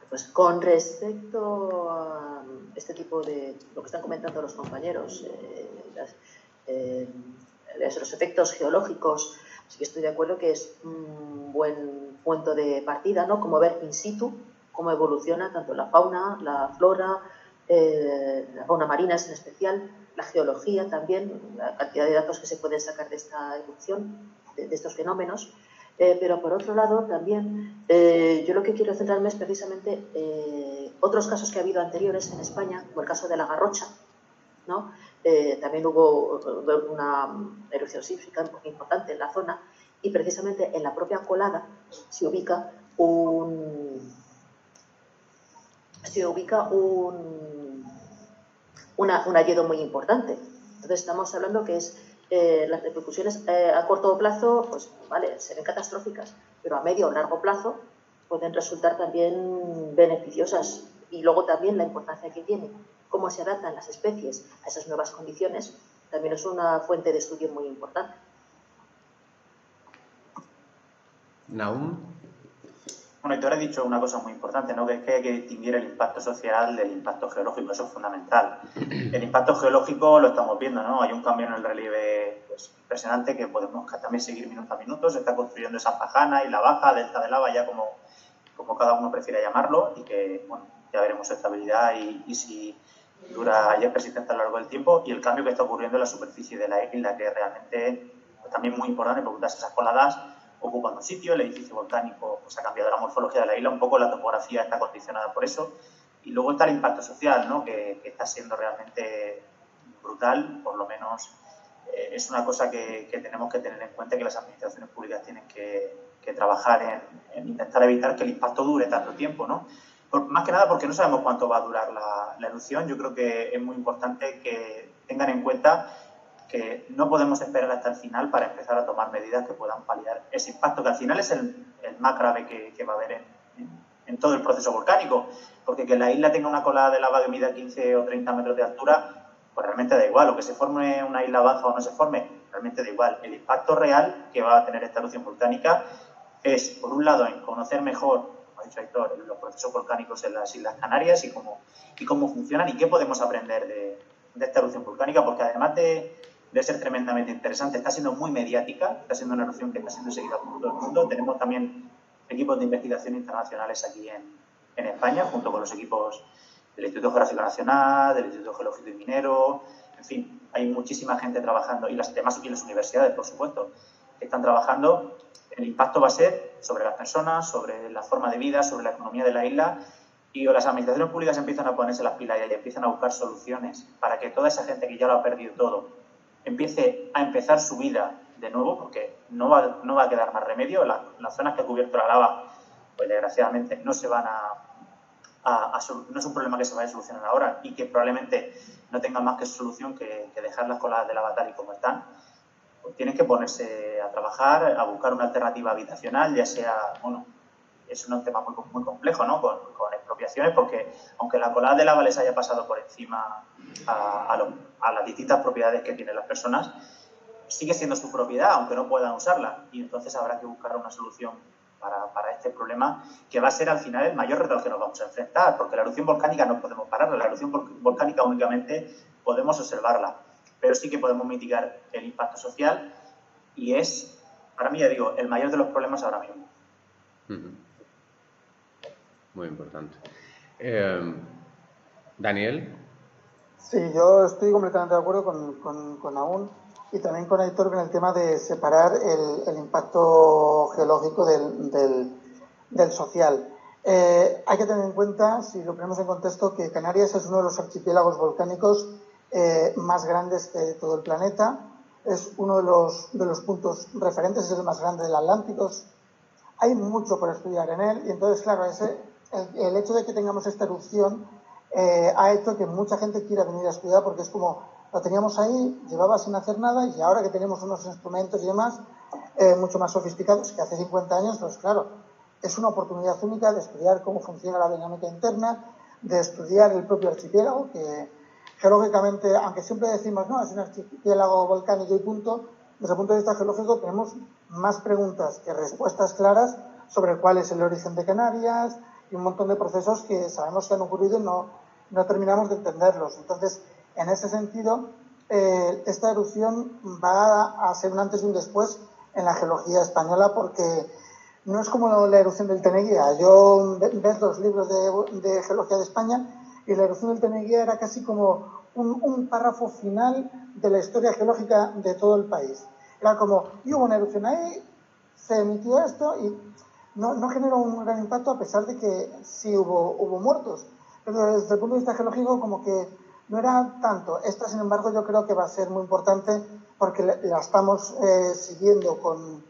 pues con respecto a este tipo de, lo que están comentando los compañeros, eh, eh, los efectos geológicos, sí que estoy de acuerdo que es un buen punto de partida, ¿no? Como ver in situ cómo evoluciona tanto la fauna, la flora, eh, la fauna marina es en especial, la geología también, la cantidad de datos que se pueden sacar de esta erupción, de, estos fenómenos. Eh, pero por otro lado, también eh, yo lo que quiero centrarme es precisamente otros casos que ha habido anteriores en España, como el caso de la Garrocha. ¿no? también hubo una erupción sísmica importante en la zona y precisamente en la propia colada se ubica un, se ubica un, una, un muy importante. Entonces estamos hablando que es eh, las repercusiones eh, a corto plazo, pues vale, serán catastróficas, pero a medio o largo plazo pueden resultar también beneficiosas. Y luego también la importancia que tiene, cómo se adaptan las especies a esas nuevas condiciones, también es una fuente de estudio muy importante. Naum. Bueno, y tú has dicho una cosa muy importante, ¿no? que es que hay que distinguir el impacto social del impacto geológico, eso es fundamental. El impacto geológico lo estamos viendo, ¿no? Hay un cambio en el relieve pues, impresionante que podemos también seguir minuto a minuto, se está construyendo esa pajana y la baja, delta de lava, ya como, como cada uno prefiera llamarlo, y que, bueno, ya veremos su estabilidad y, y si dura y es persistente a lo largo del tiempo, y el cambio que está ocurriendo en la superficie de la isla, que realmente pues, también muy importante porque esas coladas ocupando sitio, el edificio volcánico pues, ha cambiado la morfología de la isla, un poco la topografía está condicionada por eso. Y luego está el impacto social, ¿no? que, está siendo realmente brutal, por lo menos eh, es una cosa que, tenemos que tener en cuenta que las administraciones públicas tienen que, trabajar en, intentar evitar que el impacto dure tanto tiempo. ¿no? más que nada porque no sabemos cuánto va a durar la, la erupción. Yo creo que es muy importante que tengan en cuenta que no podemos esperar hasta el final para empezar a tomar medidas que puedan paliar ese impacto, que al final es el, más grave que, va a haber en, todo el proceso volcánico, porque que la isla tenga una colada de lava que mida 15 o 30 metros de altura, pues realmente da igual, o que se forme una isla baja o no se forme, realmente da igual. El impacto real que va a tener esta erupción volcánica es, por un lado, en conocer mejor, como ha dicho Héctor, los procesos volcánicos en las Islas Canarias y cómo, y cómo funcionan y qué podemos aprender de, de esta erupción volcánica, porque además de, de ser tremendamente interesante. Está siendo muy mediática, está siendo una erupción que está siendo seguida por todo el mundo. Tenemos también equipos de investigación internacionales aquí en, en España, junto con los equipos del Instituto Geográfico Nacional, del Instituto Geológico y Minero, en fin, hay muchísima gente trabajando, y las demás aquí las universidades, por supuesto, que están trabajando. El impacto va a ser sobre las personas, sobre la forma de vida, sobre la economía de la isla, y las administraciones públicas empiezan a ponerse las pilas y empiezan a buscar soluciones para que toda esa gente que ya lo ha perdido todo, empiece a empezar su vida de nuevo, porque no va, no va a quedar más remedio. las zonas que ha cubierto la lava, pues desgraciadamente no se van a, no es un problema que se vaya a solucionar ahora y que probablemente no tenga más que solución que, dejar las coladas de lava tal y como están. Pues tienen que ponerse a trabajar, a buscar una alternativa habitacional, ya sea, bueno, es un tema muy, muy complejo, ¿no? Con, con, expropiaciones, porque aunque la colada de lava les haya pasado por encima a, a, las distintas propiedades que tienen las personas, sigue siendo su propiedad, aunque no puedan usarla. Y entonces habrá que buscar una solución para, para, este problema, que va a ser al final el mayor reto al que nos vamos a enfrentar, porque la erupción volcánica no podemos pararla, la erupción volcánica únicamente podemos observarla, pero sí que podemos mitigar el impacto social y es, para mí, ya digo, el mayor de los problemas ahora mismo. Muy importante. Eh, Daniel. Sí, yo estoy completamente de acuerdo con, con, con Aún y también con Héctor en el tema de separar el, el impacto geológico del, del, del social. Eh, hay que tener en cuenta, si lo ponemos en contexto, que Canarias es uno de los archipiélagos volcánicos eh, más grandes de todo el planeta. Es uno de los, de los puntos referentes, es el más grande del Atlántico. Hay mucho por estudiar en él y entonces, claro, ese el, hecho de que tengamos esta erupción eh, ha hecho que mucha gente quiera venir a estudiar porque es como lo teníamos ahí, llevaba sin hacer nada y ahora que tenemos unos instrumentos y demás eh, mucho más sofisticados que hace 50 años, pues claro, es una oportunidad única de estudiar cómo funciona la dinámica interna, de estudiar el propio archipiélago, que geológicamente, aunque siempre decimos, no, es un archipiélago volcánico y punto, desde el punto de vista geológico tenemos más preguntas que respuestas claras sobre cuál es el origen de Canarias, y un montón de procesos que sabemos que han ocurrido y no, no terminamos de entenderlos. Entonces, en ese sentido, eh, esta erupción va a ser un antes y un después en la geología española porque no es como la erupción del Teneguía. Yo ves los libros de, de, geología de España y la erupción del Teneguía era casi como un, párrafo final de la historia geológica de todo el país. Era como, y hubo una erupción ahí, se emitió esto y no, no generó un gran impacto a pesar de que sí hubo, hubo muertos. Pero desde el punto de vista geológico como que no era tanto. Esta, sin embargo, yo creo que va a ser muy importante porque la estamos eh, siguiendo con,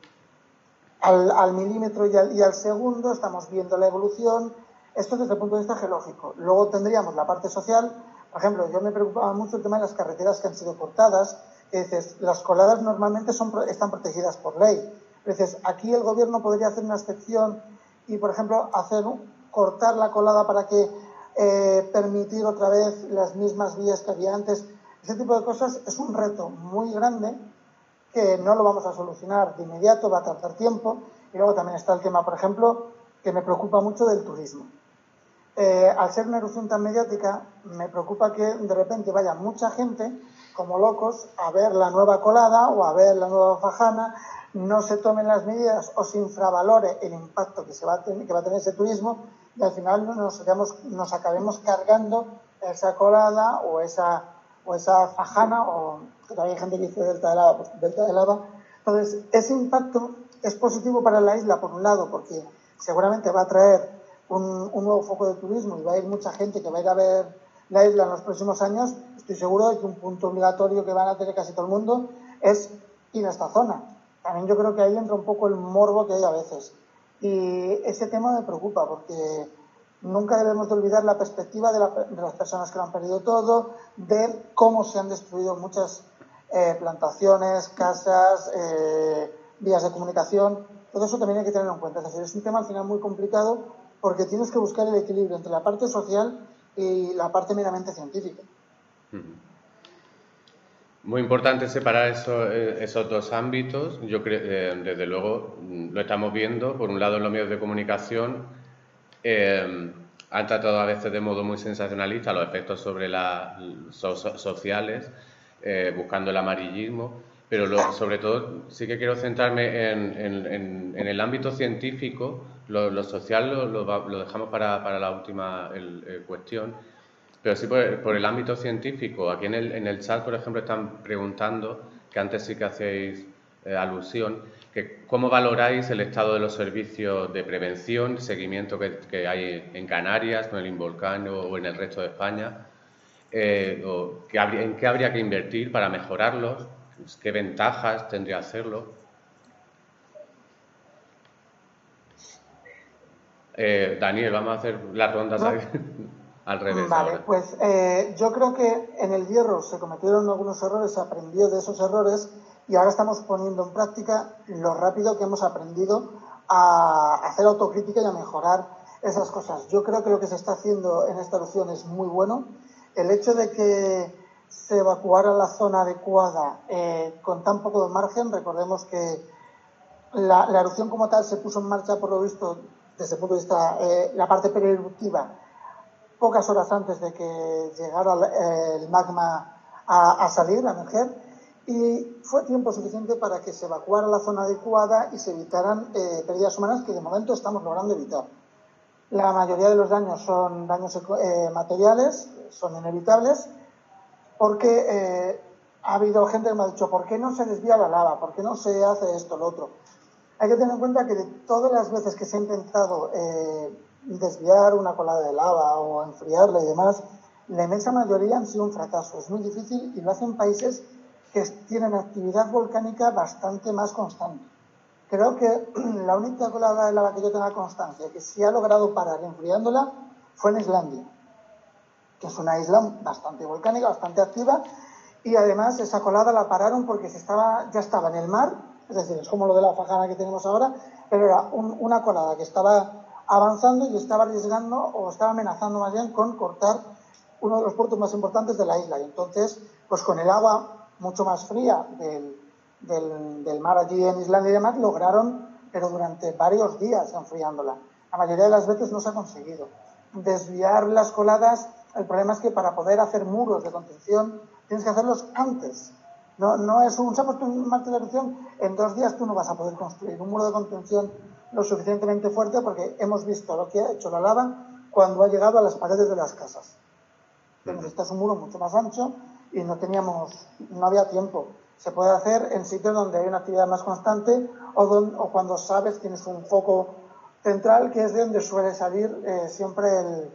al, milímetro y al, segundo, estamos viendo la evolución. Esto desde el punto de vista geológico. Luego tendríamos la parte social. Por ejemplo, yo me preocupaba mucho el tema de las carreteras que han sido cortadas. Dices, las coladas normalmente son, están protegidas por ley. Entonces, aquí el gobierno podría hacer una excepción y, por ejemplo, hacer cortar la colada para que eh, permitir otra vez las mismas vías que había antes. Ese tipo de cosas es un reto muy grande que no lo vamos a solucionar de inmediato, va a tardar tiempo. Y luego también está el tema, por ejemplo, que me preocupa mucho del turismo. Eh, al ser una erupción tan mediática, me preocupa que de repente vaya mucha gente como locos a ver la nueva colada o a ver la nueva fajana, no se tomen las medidas o se infravalore el impacto que, se va, a tener, que va a tener ese turismo y al final nos, nos acabemos cargando esa colada o esa, o esa fajana, o todavía hay gente que dice delta de lava, pues delta de lava. Entonces, ese impacto es positivo para la isla, por un lado, porque seguramente va a traer un, un, nuevo foco de turismo y va a ir mucha gente que va a ir a ver la isla en los próximos años. Estoy seguro de que un punto obligatorio que van a tener casi todo el mundo es ir a esta zona. También yo creo que ahí entra un poco el morbo que hay a veces. Y ese tema me preocupa porque nunca debemos de olvidar la perspectiva de, la, de las personas que lo han perdido todo, de cómo se han destruido muchas eh, plantaciones, casas, eh, vías de comunicación. Todo eso también hay que tenerlo en cuenta. Es decir, es un tema al final muy complicado porque tienes que buscar el equilibrio entre la parte social y la parte meramente científica. Muy importante separar eh, esos dos ámbitos. Yo creo, eh, desde luego, lo estamos viendo. Por un lado, los medios de comunicación eh, han tratado a veces de modo muy sensacionalista los efectos sobre las so, sociales, buscando el amarillismo. Pero lo, sobre todo, sí que quiero centrarme en, el ámbito científico. Lo, lo social lo, lo, dejamos para, para la última el, cuestión pero sí por el, por el ámbito científico. Aquí en el, en el, chat, por ejemplo, están preguntando, que antes sí que hacéis eh, alusión, que cómo valoráis el estado de los servicios de prevención, seguimiento que, que hay en Canarias, con el Involcán o, en el resto de España, eh, o que habría, en qué habría que invertir para mejorarlos, qué ventajas tendría hacerlo. Eh, Daniel, vamos a hacer las rondas. No. [LAUGHS] Al revés. Vale, ahora. pues eh, yo creo que en el hierro se cometieron algunos errores, se aprendió de esos errores y ahora estamos poniendo en práctica lo rápido que hemos aprendido a hacer autocrítica y a mejorar esas cosas. Yo creo que lo que se está haciendo en esta erupción es muy bueno. El hecho de que se evacuara la zona adecuada eh, con tan poco de margen, recordemos que la, la, erupción como tal se puso en marcha, por lo visto, desde el punto de vista, eh, la parte preeruptiva pocas horas antes de que llegara el magma a, a, salir, a emerger, y fue tiempo suficiente para que se evacuara la zona adecuada y se evitaran eh, pérdidas humanas que de momento estamos logrando evitar. La mayoría de los daños son daños eh, materiales, son inevitables, porque eh, ha habido gente que me ha dicho, ¿por qué no se desvía la lava? ¿Por qué no se hace esto, lo otro? Hay que tener en cuenta que de todas las veces que se ha intentado eh, desviar una colada de lava o enfriarla y demás, la inmensa mayoría han sido un fracaso. Es muy difícil y lo hacen países que tienen actividad volcánica bastante más constante. Creo que [CLEARS THROAT] la única colada de lava que yo tenga constancia que se ha logrado parar enfriándola fue en Islandia, que es una isla bastante volcánica, bastante activa, y además esa colada la pararon porque se estaba, ya estaba en el mar, es decir, es como lo de la fajana que tenemos ahora, pero era un, una colada que estaba avanzando y estaba arriesgando o estaba amenazando más bien con cortar uno de los puertos más importantes de la isla. Y entonces, pues con el agua mucho más fría del, del, del mar allí en Islandia y demás, lograron, pero durante varios días enfriándola. La mayoría de las veces no se ha conseguido. Desviar las coladas, el problema es que para poder hacer muros de contención tienes que hacerlos antes. No, no es un, se ha puesto un martes de en dos días tú no vas a poder construir un muro de contención lo suficientemente fuerte porque hemos visto lo que ha hecho la lava cuando ha llegado a las paredes de las casas. necesitas un muro mucho más ancho y no teníamos, no había tiempo. Se puede hacer en sitios donde hay una actividad más constante o, o cuando sabes tienes un foco central que es de donde suele salir eh, siempre el,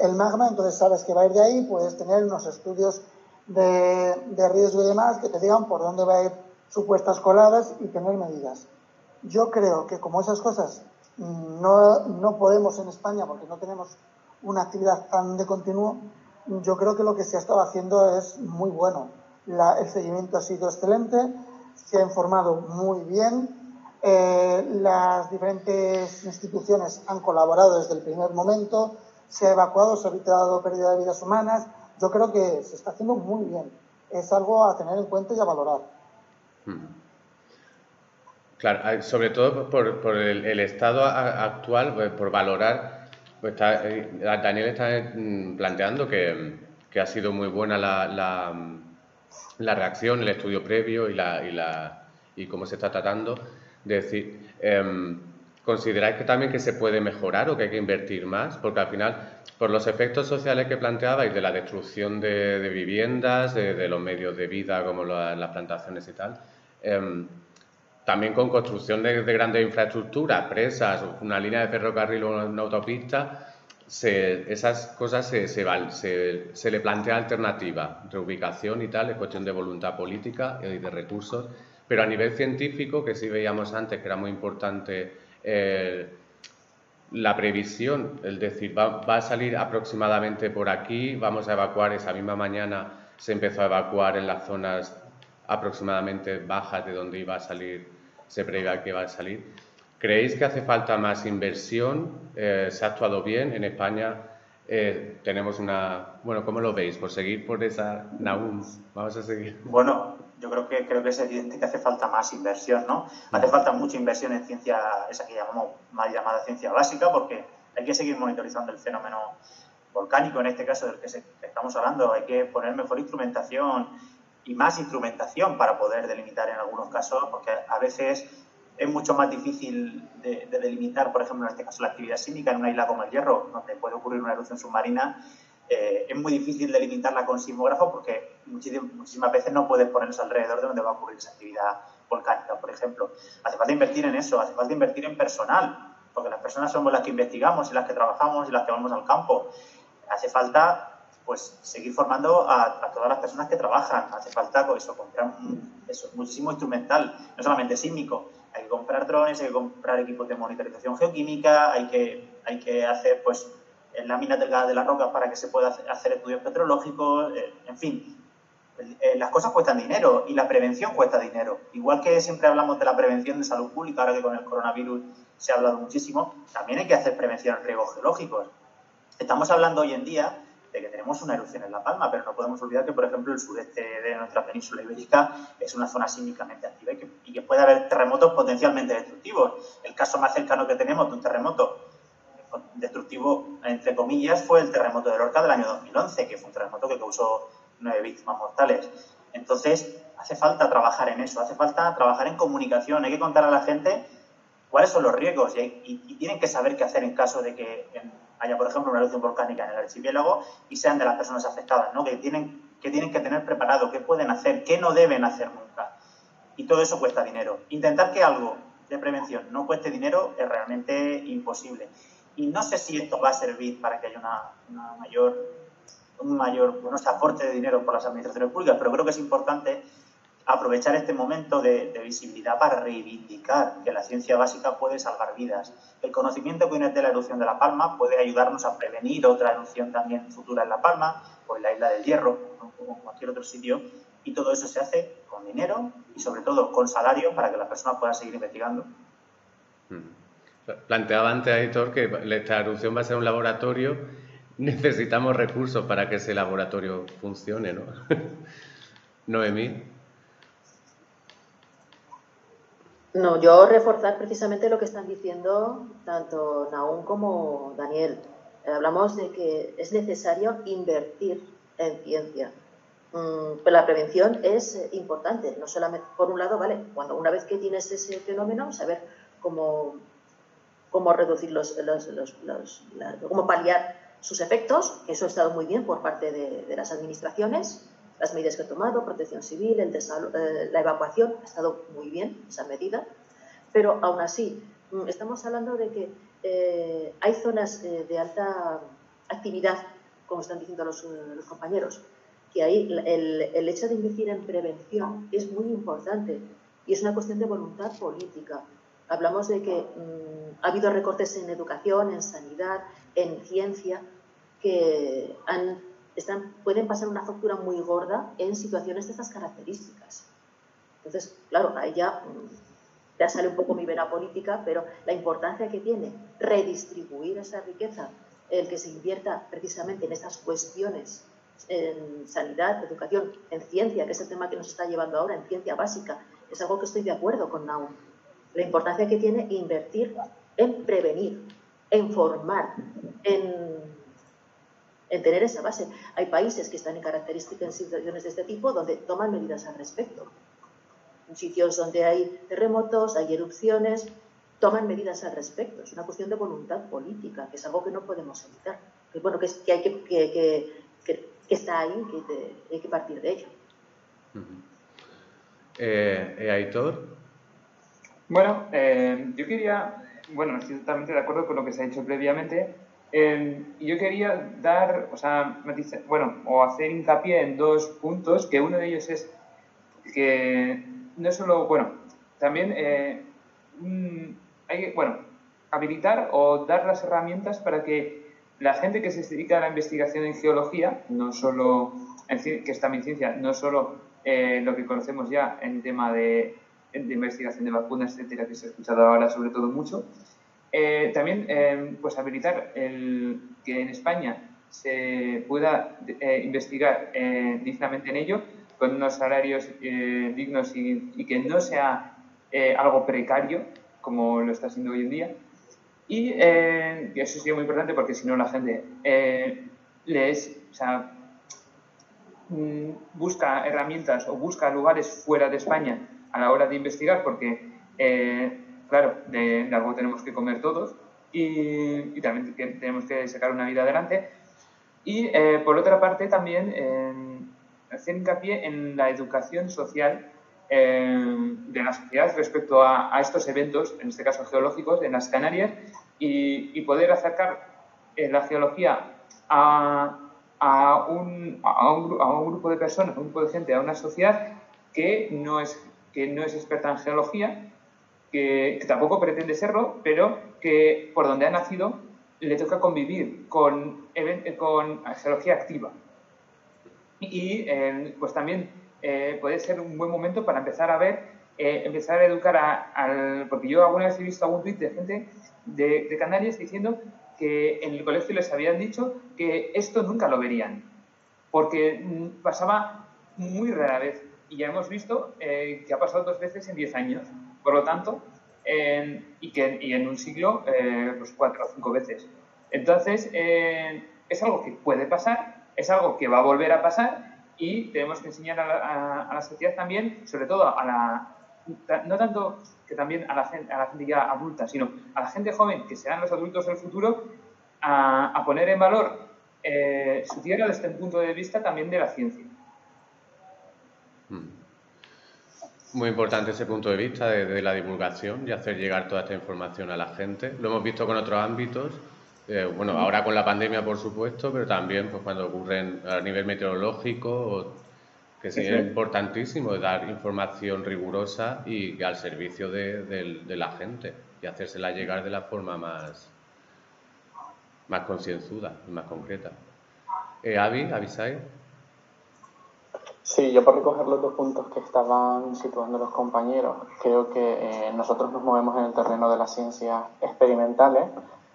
el, magma, entonces sabes que va a ir de ahí, puedes tener unos estudios de, de riesgo y demás que te digan por dónde va a ir supuestas coladas y tener medidas. Yo creo que como esas cosas no, no podemos en España porque no tenemos una actividad tan de continuo, yo creo que lo que se ha estado haciendo es muy bueno. el seguimiento ha sido excelente, se ha informado muy bien, eh, las diferentes instituciones han colaborado desde el primer momento, se ha evacuado, se ha evitado pérdida de vidas humanas. Yo creo que se está haciendo muy bien. Es algo a tener en cuenta y a valorar. Hmm. Claro, sobre todo por, el, estado actual, pues, por valorar, pues eh, Daniel está mm, planteando que, ha sido muy buena la, reacción, el estudio previo y, la, cómo se está tratando. De decir, em, ¿consideráis que también que se puede mejorar o que hay que invertir más? Porque al final, por los efectos sociales que planteabais de la destrucción de, viviendas, de, los medios de vida como las plantaciones y tal, em, también con construcción de, grandes infraestructuras, presas, una línea de ferrocarril o una autopista, esas cosas se, se, se, le plantea alternativa, reubicación y tal, es cuestión de voluntad política y de recursos, pero a nivel científico, que sí veíamos antes que era muy importante eh, la previsión, es decir, va, va, a salir aproximadamente por aquí, vamos a evacuar esa misma mañana, se empezó a evacuar en las zonas aproximadamente bajas de donde iba a salir se prevé que va a salir. ¿Creéis que hace falta más inversión? Eh, ¿Se ha actuado bien en España? Eh, tenemos una... Bueno, ¿cómo lo veis? ¿Por seguir por esa Naum? Vamos a seguir. Bueno, yo creo que, creo que es evidente que hace falta más inversión, ¿no? Hace falta mucha inversión en ciencia, esa que llamamos mal llamada ciencia básica, porque hay que seguir monitorizando el fenómeno volcánico, en este caso del que, estamos hablando. Hay que poner mejor instrumentación, y más instrumentación para poder delimitar en algunos casos, porque a veces es mucho más difícil de, delimitar, por ejemplo, en este caso la actividad sísmica en una isla como el Hierro, donde puede ocurrir una erupción submarina, eh, es muy difícil delimitarla con sismógrafo porque muchísimas, veces no puedes ponerse alrededor de donde va a ocurrir esa actividad volcánica, por ejemplo. Hace falta invertir en eso, hace falta invertir en personal, porque las personas somos las que investigamos y las que trabajamos y las que vamos al campo. Hace falta pues seguir formando a, todas las personas que trabajan. Hace falta pues, eso, comprar muchísimo instrumental, no solamente sísmico. Hay que comprar drones, hay que comprar equipos de monitorización geoquímica, hay que, hay que hacer pues láminas delgadas de las rocas para que se pueda hacer estudios petrológicos, eh, en fin. Eh, las cosas cuestan dinero y la prevención cuesta dinero. Igual que siempre hablamos de la prevención de salud pública, ahora que con el coronavirus se ha hablado muchísimo, también hay que hacer prevención de riesgos geológicos. Estamos hablando hoy en día que tenemos una erupción en La Palma, pero no podemos olvidar que, por ejemplo, el sureste de nuestra península ibérica es una zona sísmicamente activa y que, puede haber terremotos potencialmente destructivos. El caso más cercano que tenemos de un terremoto destructivo, entre comillas, fue el terremoto de Lorca del año 2011, que fue un terremoto que causó nueve víctimas mortales. Entonces, hace falta trabajar en eso, hace falta trabajar en comunicación, hay que contar a la gente cuáles son los riesgos y, tienen que saber qué hacer en caso de que haya, por ejemplo, una erupción volcánica en el archipiélago y sean de las personas afectadas, ¿no? que, tienen, que tienen que tener preparado, qué pueden hacer, qué no deben hacer nunca. Y todo eso cuesta dinero. Intentar que algo de prevención no cueste dinero es realmente imposible. Y no sé si esto va a servir para que haya una, mayor, un mayor bueno, aporte de dinero por las administraciones públicas, pero creo que es importante aprovechar este momento de, visibilidad para reivindicar que la ciencia básica puede salvar vidas. El conocimiento que viene de la erupción de La Palma puede ayudarnos a prevenir otra erupción también futura en La Palma o en la isla del Hierro o en cualquier otro sitio. Y todo eso se hace con dinero y sobre todo con salario para que las personas puedan seguir investigando. Hmm. Planteaba antes, Editor, que esta erupción va a ser un laboratorio. [LAUGHS] Necesitamos recursos para que ese laboratorio funcione, ¿no? [LAUGHS] Noemí. No, yo reforzar precisamente lo que están diciendo tanto Naún como Daniel. Eh, hablamos de que es necesario invertir en ciencia. Mm, pero la prevención es eh, importante, no solamente, por un lado, vale, cuando una vez que tienes ese fenómeno, saber cómo, cómo reducir los, los, los, cómo paliar sus efectos, eso ha estado muy bien por parte de, las administraciones, las medidas que ha tomado, protección civil, el eh, la evacuación, ha estado muy bien esa medida, pero aún así mm, estamos hablando de que eh, hay zonas eh, de alta actividad, como están diciendo los, los compañeros, que ahí el, el, hecho de invertir en prevención es muy importante y es una cuestión de voluntad política. Hablamos de que mm, ha habido recortes en educación, en sanidad, en ciencia, que han, están, pueden pasar una factura muy gorda en situaciones de estas características. Entonces, claro, ahí ya, mm, ya sale un poco mi vena política, pero la importancia que tiene redistribuir esa riqueza, el que se invierta precisamente en estas cuestiones en sanidad, educación, en ciencia, que es el tema que nos está llevando ahora, en ciencia básica, es algo que estoy de acuerdo con Naum. La importancia que tiene invertir en prevenir, en formar, en, en tener esa base. Hay países que están en características en situaciones de este tipo donde toman medidas al respecto. En sitios donde hay terremotos, hay erupciones, toman medidas al respecto. Es una cuestión de voluntad política, que es algo que no podemos evitar. Que, bueno, que, es, que hay que, que, que que está ahí que hay que partir de ello. eh, Aitor. Bueno, eh, yo quería, bueno, estoy totalmente de acuerdo con lo que se ha dicho previamente. Eh, yo quería dar, o sea, bueno, o hacer hincapié en dos puntos, que uno de ellos es que no solo, bueno, también eh, hay que, bueno, habilitar o dar las herramientas para que la gente que se dedica a la investigación en geología, no solo, que es también ciencia, no solo eh, lo que conocemos ya en tema de, investigación de vacunas, etcétera, que se ha escuchado ahora sobre todo mucho, eh, también eh, pues habilitar el, que en España se pueda investigar dignamente en ello, con unos salarios dignos y, y, que no sea algo precario, como lo está siendo hoy en día, y eh, eso sería muy importante porque si no la gente eh, les, o sea, mm, busca herramientas o busca lugares fuera de España a la hora de investigar porque, eh, claro, de, algo tenemos que comer todos y, también tenemos que sacar una vida adelante. Y eh, por otra parte también hacer hincapié en la educación social de la sociedad respecto a, estos eventos, en este caso geológicos, en las Canarias, y, poder acercar eh, la geología a, a, un, a, un, a, un, grupo de personas, a un grupo de gente, a una sociedad que no es, que no es experta en geología, que, tampoco pretende serlo, pero que por donde ha nacido le toca convivir con, con geología activa. Y eh, pues también eh, puede ser un buen momento para empezar a ver, eh, empezar a educar al... Porque yo alguna vez he visto algún tweet de gente de, Canarias diciendo que en el colegio les habían dicho que esto nunca lo verían, porque mm, pasaba muy rara vez. Y ya hemos visto eh, que ha pasado dos veces en diez años. Por lo tanto, y, que, y en un siglo, pues cuatro o cinco veces. Entonces, es algo que puede pasar, es algo que va a volver a pasar y tenemos que enseñar a la, sociedad también, sobre todo a la, no tanto que también a la, gente, a la gente ya adulta, sino a la gente joven, que serán los adultos del futuro, a, poner en valor eh, su tierra desde un punto de vista también de la ciencia. Hmm. Muy importante ese punto de vista de, la divulgación y hacer llegar toda esta información a la gente. Lo hemos visto con otros ámbitos eh, bueno, ahora con la pandemia, por supuesto, pero también pues, cuando ocurren a nivel meteorológico, que es importantísimo dar información rigurosa y al servicio de, la gente y hacérsela llegar de la forma más, más concienzuda y más concreta. Eh, Avi, avisáis. Sí, yo por recoger los dos puntos que estaban situando los compañeros, creo que eh, nosotros nos movemos en el terreno de las ciencias experimentales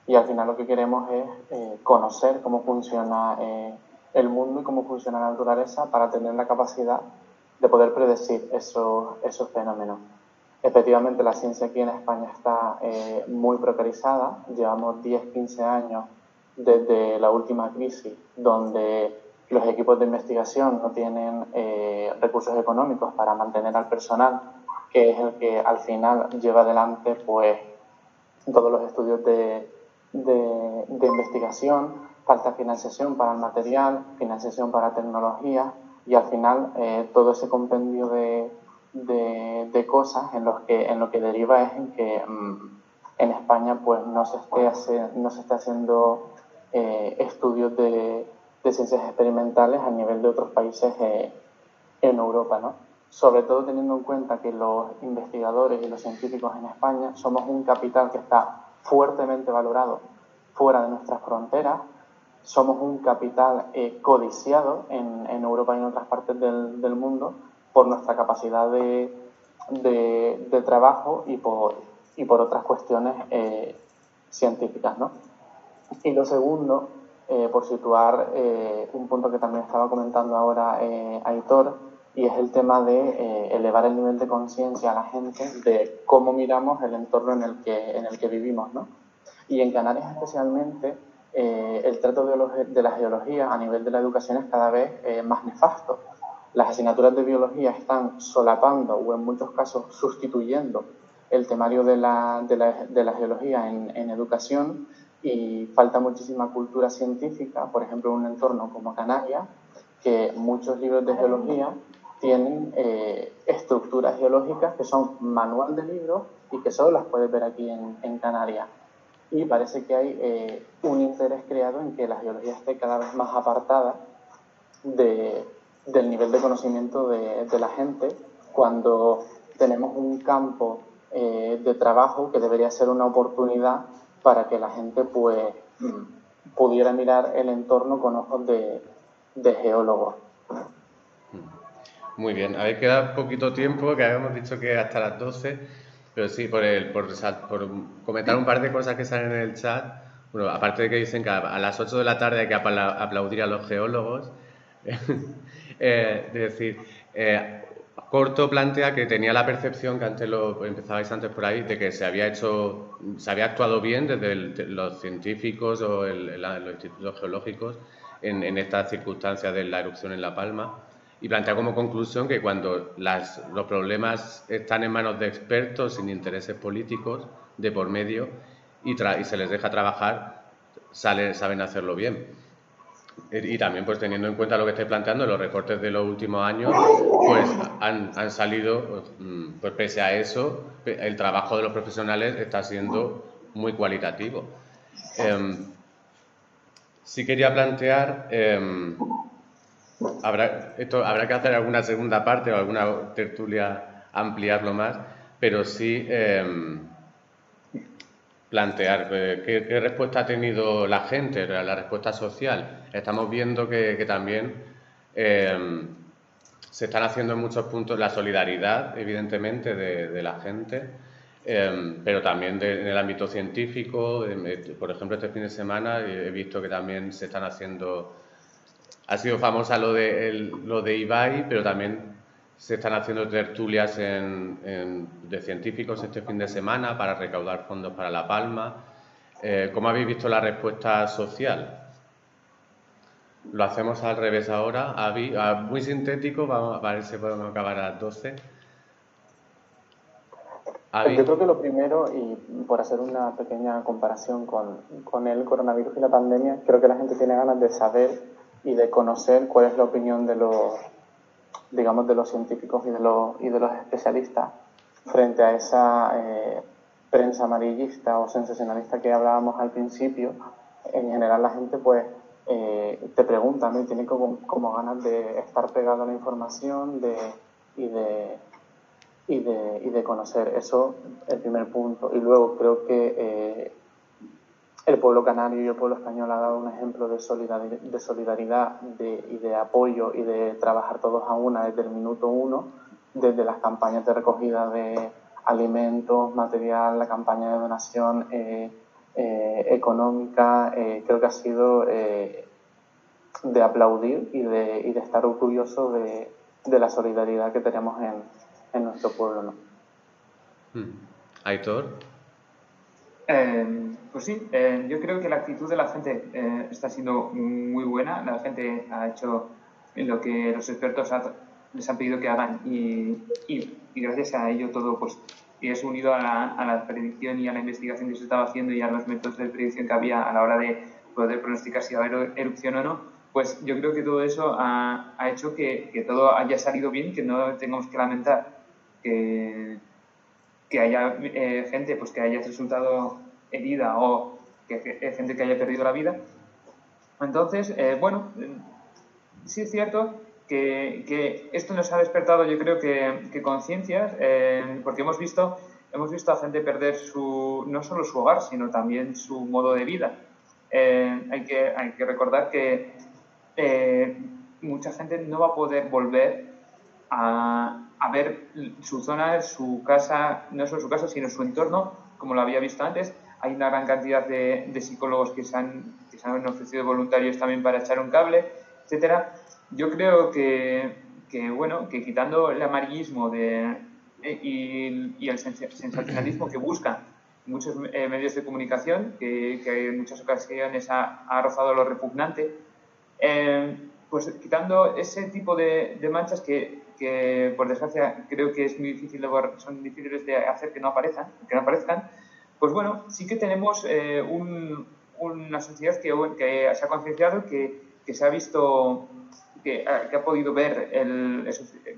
y al final lo que queremos es eh, conocer cómo funciona eh, el mundo y cómo funciona la naturaleza para tener la capacidad de poder predecir esos, esos fenómenos. Efectivamente, la ciencia aquí en España está eh, muy precarizada. Llevamos 10, 15 años desde la última crisis donde los equipos de investigación no tienen recursos económicos para mantener al personal, que es el que al final lleva adelante pues, todos los estudios de, de, investigación, falta financiación para el material, financiación para tecnología y al final eh, todo ese compendio de, de, cosas en, los que, en lo que deriva es en que mm, en España pues no se esté, no se esté haciendo eh, estudios de, de, ciencias experimentales a nivel de otros países eh, en Europa, ¿no? Sobre todo teniendo en cuenta que los investigadores y los científicos en España somos un capital que está fuertemente valorado fuera de nuestras fronteras, somos un capital eh, codiciado en, en, Europa y en otras partes del, del mundo por nuestra capacidad de, de, de, trabajo y por, y por otras cuestiones eh, científicas. ¿no? Y lo segundo, eh, por situar eh, un punto que también estaba comentando ahora Aitor, y es el tema de elevar el nivel de conciencia a la gente de cómo miramos el entorno en el que, en el que vivimos. ¿no? Y en Canarias especialmente, el trato de, de, la geología a nivel de la educación es cada vez más nefasto. Las asignaturas de biología están solapando o en muchos casos sustituyendo el temario de la, de la, de la geología en, en, educación y falta muchísima cultura científica, por ejemplo, en un entorno como Canarias, que muchos libros de geología tienen eh, estructuras geológicas que son manual de libros y que solo las puedes ver aquí en, en Canarias. Y parece que hay eh, un interés creado en que la geología esté cada vez más apartada de, del nivel de conocimiento de, de la gente cuando tenemos un campo eh, de trabajo que debería ser una oportunidad para que la gente pues mm, pudiera mirar el entorno con ojos de, de geólogo. Muy bien, habéis quedado poquito tiempo, que habíamos dicho que hasta las 12, pero sí, por, el, por, por comentar un par de cosas que salen en el chat, bueno, aparte de que dicen que a las 8 de la tarde hay que aplaudir a los geólogos, [LAUGHS] eh, es decir, eh, Corto plantea que tenía la percepción, que antes lo empezabais antes por ahí, de que se había hecho, se había actuado bien desde los científicos o los institutos geológicos en, estas circunstancias de la erupción en La Palma. Y plantea como conclusión que cuando los problemas están en manos de expertos sin intereses políticos de por medio y, y se les deja trabajar, saben hacerlo bien. Y también, pues teniendo en cuenta lo que estáis planteando, los recortes de los últimos años, pues han, han salido, pues, mm, pues, pese a eso, el trabajo de los profesionales está siendo muy cualitativo. Eh, sí quería plantear, eh, habrá, esto, habrá que hacer alguna segunda parte o alguna tertulia ampliarlo más, pero sí eh, plantear eh, ¿qué, respuesta ha tenido la gente, la respuesta social. Estamos viendo que, también se están haciendo en muchos puntos la solidaridad, evidentemente, de, la gente, eh, pero también en el ámbito científico. por ejemplo, este fin de semana he visto que también se están haciendo. Ha sido famosa lo de, lo de Ibai, pero también se están haciendo tertulias de científicos este fin de semana para recaudar fondos para La Palma. Eh, ¿Cómo habéis visto la respuesta social? Lo hacemos al revés ahora. muy sintético, ver si podemos acabar a las 12. Yo creo que lo primero, y por hacer una pequeña comparación con, con el coronavirus y la pandemia, creo que la gente tiene ganas de saber y de conocer cuál es la opinión de los digamos, de los científicos y de los, y de los especialistas frente a esa eh, prensa amarillista o sensacionalista que hablábamos al principio. En general la gente pues eh, te pregunta, ¿no? Y tiene como, como, ganas de estar pegado a la información de, y, de, y, de, y de conocer. Eso, el primer punto. Y luego creo que eh, el pueblo canario y el pueblo español ha dado un ejemplo de solidaridad, de solidaridad y de apoyo y de trabajar todos a una desde el minuto uno, desde las campañas de recogida de alimentos, material, la campaña de donación eh, eh, económica, eh, creo que ha sido de aplaudir y de, y de estar orgulloso de, de, la solidaridad que tenemos en, en nuestro pueblo. ¿no? Hmm. Aitor. Eh, pues sí, eh, yo creo que la actitud de la gente eh, está siendo muy buena. La gente ha hecho lo que los expertos les han pedido que hagan y, y, gracias a ello todo pues es unido a la, a la, predicción y a la investigación que se estaba haciendo y a los métodos de predicción que había a la hora de, poder pronosticar si va a haber erupción o no, pues yo creo que todo eso ha, ha hecho que, que, todo haya salido bien, que no tengamos que lamentar que, que haya eh, gente pues, que haya resultado herida o que, que, gente que haya perdido la vida. Entonces, eh, bueno, sí es cierto que, que, esto nos ha despertado yo creo que, conciencias, eh, porque hemos visto, hemos visto a gente perder su, no solo su hogar, sino también su modo de vida. Eh, hay, que, hay que recordar que eh, mucha gente no va a poder volver a, a, ver su zona, su casa, no solo su casa, sino su entorno, como lo había visto antes. Hay una gran cantidad de, de psicólogos que se, han, que se han ofrecido voluntarios también para echar un cable, etcétera yo creo que, bueno, que quitando el amarillismo de, eh, y, el sensacionalismo que buscan muchos eh, medios de comunicación, que, que, en muchas ocasiones ha, ha rozado lo repugnante, eh, pues quitando ese tipo de, manchas que, por desgracia, creo que es muy difícil de, son difíciles de hacer que no aparezcan, que no aparezcan, pues bueno, sí que tenemos eh, un, una sociedad que, que se ha concienciado, que se ha visto que, que, ha podido ver, el,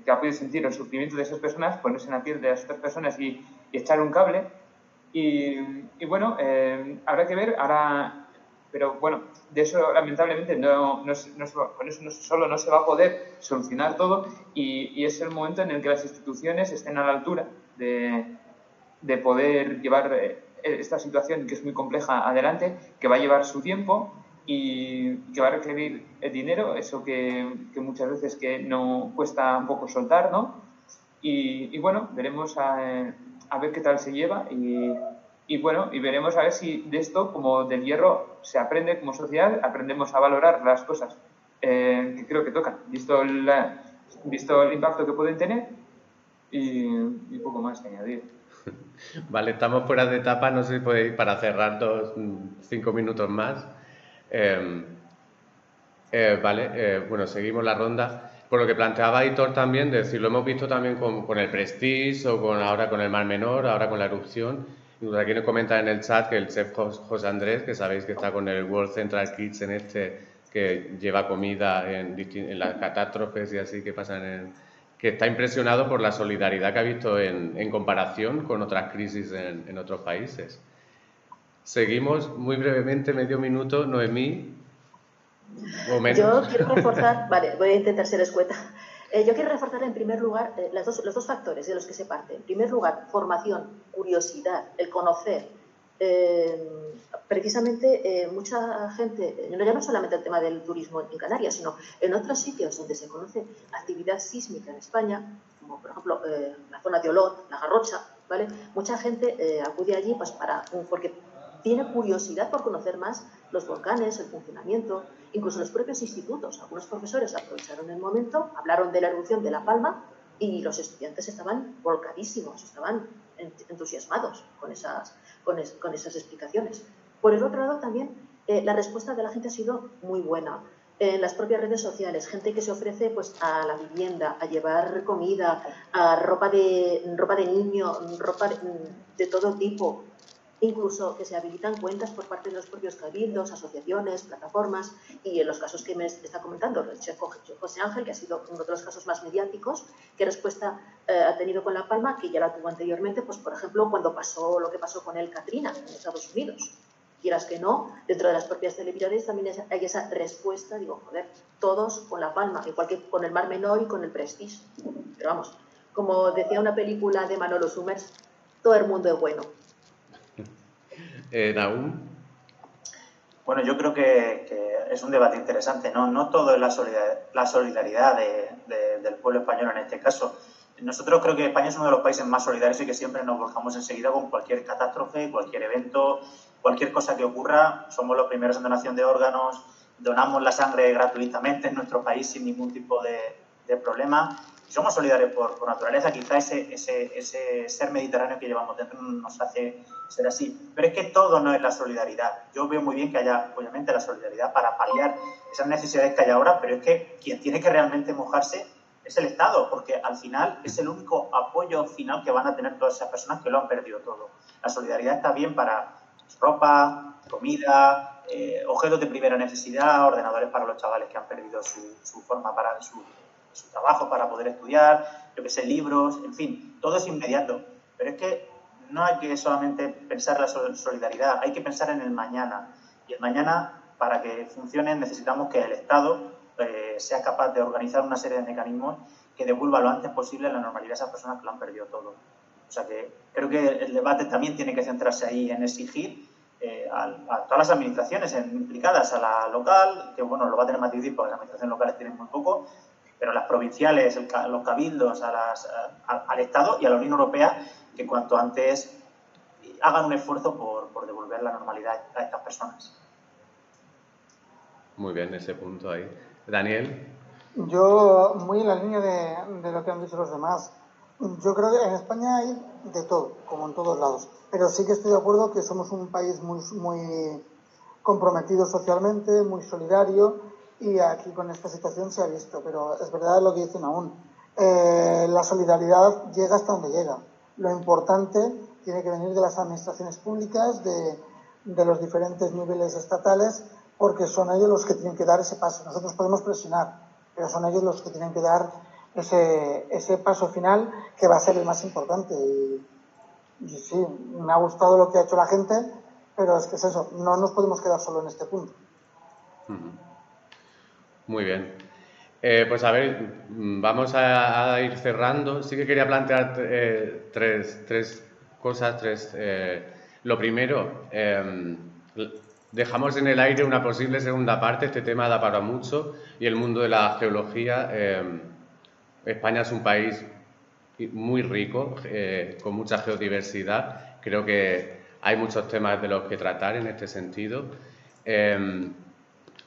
que ha podido sentir el sufrimiento de esas personas, ponerse en la piel de las otras personas y, y echar un cable. Y, y bueno, eh, habrá que ver, ahora, pero bueno, de eso lamentablemente no, no, no, con eso no, solo no se va a poder solucionar todo y, y, es el momento en el que las instituciones estén a la altura de, de poder llevar eh, esta situación que es muy compleja adelante, que va a llevar su tiempo y que va a requerir el dinero, eso que, que, muchas veces que no cuesta un poco soltar, ¿no? Y, y bueno, veremos a, a, ver qué tal se lleva y, y, bueno, y veremos a ver si de esto, como del hierro, se aprende como sociedad, aprendemos a valorar las cosas eh, que creo que tocan, visto, la, visto el impacto que pueden tener y, y poco más que añadir. [LAUGHS] Vale, estamos fuera de etapa, no sé si podéis para cerrar dos, cinco minutos más. Eh, eh, vale, eh, bueno, seguimos la ronda. Por lo que planteaba Aitor también, de decir, lo hemos visto también con, con el Prestige o con, ahora con el Mar Menor, ahora con la erupción. Aquí nos comenta en el chat que el chef José Andrés, que sabéis que está con el World Central Kitchen este, que lleva comida en, en las catástrofes y así que pasan en, que está impresionado por la solidaridad que ha visto en, en comparación con otras crisis en, en otros países. Seguimos muy brevemente, medio minuto, Noemí. O menos. Yo quiero reforzar, [LAUGHS] vale, voy a intentar ser escueta. Eh, yo quiero reforzar en primer lugar eh, las dos, los dos factores de los que se parte. En primer lugar, formación, curiosidad, el conocer. Eh, precisamente eh, mucha gente, ya no solamente el tema del turismo en Canarias, sino en otros sitios donde se conoce actividad sísmica en España, como por ejemplo la zona de Olot, la Garrocha, ¿vale? Mucha gente acude allí pues, para, porque tiene curiosidad por conocer más los volcanes, el funcionamiento, incluso los propios institutos. Algunos profesores aprovecharon el momento, hablaron de la erupción de La Palma y los estudiantes estaban volcadísimos, estaban entusiasmados con esas, con, es, con esas explicaciones. Por el otro lado, también eh, la respuesta de la gente ha sido muy buena. En las propias redes sociales, gente que se ofrece pues, a la vivienda, a llevar comida, a ropa de, ropa de niño, ropa de, de todo tipo, incluso que se habilitan cuentas por parte de los propios cabildos, asociaciones, plataformas, y en los casos que me está comentando el José Ángel, que ha sido uno de los casos más mediáticos, qué respuesta eh, ha tenido con La Palma, que ya la tuvo anteriormente, pues por ejemplo, cuando pasó lo que pasó con el Katrina en Estados Unidos. Quieras que no, dentro de las propias televisiones también hay esa respuesta, digo, joder, todos con La Palma, igual que con el Mar Menor y con el Prestige. Pero vamos, como decía una película de Manolo Summers, todo el mundo es bueno eh, Naum. Bueno, yo creo que, es un debate interesante. No, no todo es la solidaridad, la solidaridad de, de, del pueblo español en este caso. Nosotros creo que España es uno de los países más solidarios y que siempre nos volcamos enseguida con cualquier catástrofe, cualquier evento, cualquier cosa que ocurra. Somos los primeros en donación de órganos, donamos la sangre gratuitamente en nuestro país sin ningún tipo de problema somos solidarios por, por naturaleza, quizá ese, ese, ese, ser mediterráneo que llevamos dentro nos hace ser así. Pero es que todo no es la solidaridad. Yo veo muy bien que haya, obviamente, la solidaridad para paliar esas necesidades que hay ahora, pero es que quien tiene que realmente mojarse es el Estado, porque al final es el único apoyo final que van a tener todas esas personas que lo han perdido todo. La solidaridad está bien para ropa, comida, eh, objetos de primera necesidad, ordenadores para los chavales que han perdido su, forma para su, su, trabajo para poder estudiar, yo que sé, libros, en fin, todo es inmediato. Pero es que no hay que solamente pensar en la solidaridad, hay que pensar en el mañana. Y el mañana, para que funcione, necesitamos que el Estado eh, sea capaz de organizar una serie de mecanismos que devuelva lo antes posible la normalidad a esas personas que lo han perdido todo. O sea que creo que el debate también tiene que centrarse ahí en exigir eh, a, todas las administraciones implicadas, a la local, que bueno, lo va a tener más difícil porque las administraciones locales tienen muy poco, pero a las provinciales, los cabildos, a las, al Estado y a la Unión Europea, que cuanto antes hagan un esfuerzo por, por devolver la normalidad a estas personas. Muy bien, ese punto ahí. Daniel. Yo, muy en la línea de, de, lo que han dicho los demás, yo creo que en España hay de todo, como en todos lados, pero sí que estoy de acuerdo que somos un país muy, muy comprometido socialmente, muy solidario y aquí con esta situación se ha visto, pero es verdad lo que dicen aún. Eh, la solidaridad llega hasta donde llega. Lo importante tiene que venir de las administraciones públicas, de, de los diferentes niveles estatales, porque son ellos los que tienen que dar ese paso. Nosotros podemos presionar, pero son ellos los que tienen que dar ese, ese paso final que va a ser el más importante. Y, sí, me ha gustado lo que ha hecho la gente, pero es que es eso, no nos podemos quedar solo en este punto. Muy bien. Eh, pues a ver, vamos a, ir cerrando. Sí que quería plantear eh, tres, tres, cosas. Tres, eh, lo primero, em, dejamos en el aire una posible segunda parte. Este tema da para mucho y el mundo de la geología. Em, España es un país muy rico, con mucha geodiversidad. Creo que hay muchos temas de los que tratar en este sentido.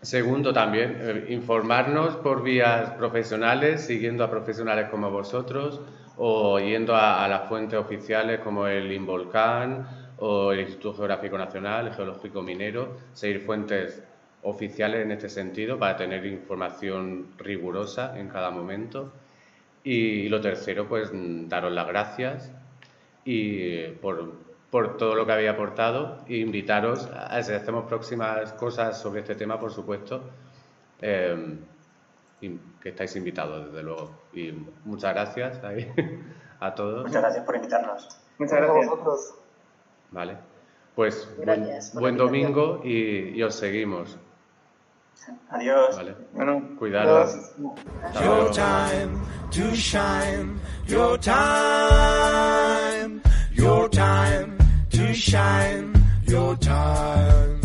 Segundo, también eh, informarnos por vías profesionales, siguiendo a profesionales como vosotros o yendo a, las fuentes oficiales como el INVOLCAN o el Instituto Geográfico Nacional, el Geológico Minero, seguir fuentes oficiales en este sentido para tener información rigurosa en cada momento. Y lo tercero, pues daros las gracias y por, por todo lo que había aportado e invitaros a si hacemos próximas cosas sobre este tema, por supuesto, eh, que estáis invitados, desde luego. Y muchas gracias [LAUGHS] a todos. Muchas gracias por invitarnos. Muchas gracias. Vale. Pues buen, domingo y, os seguimos. Adiós. Vale. Bueno, cuidaros. Your time to shine. Your time. Your time. Shine your time.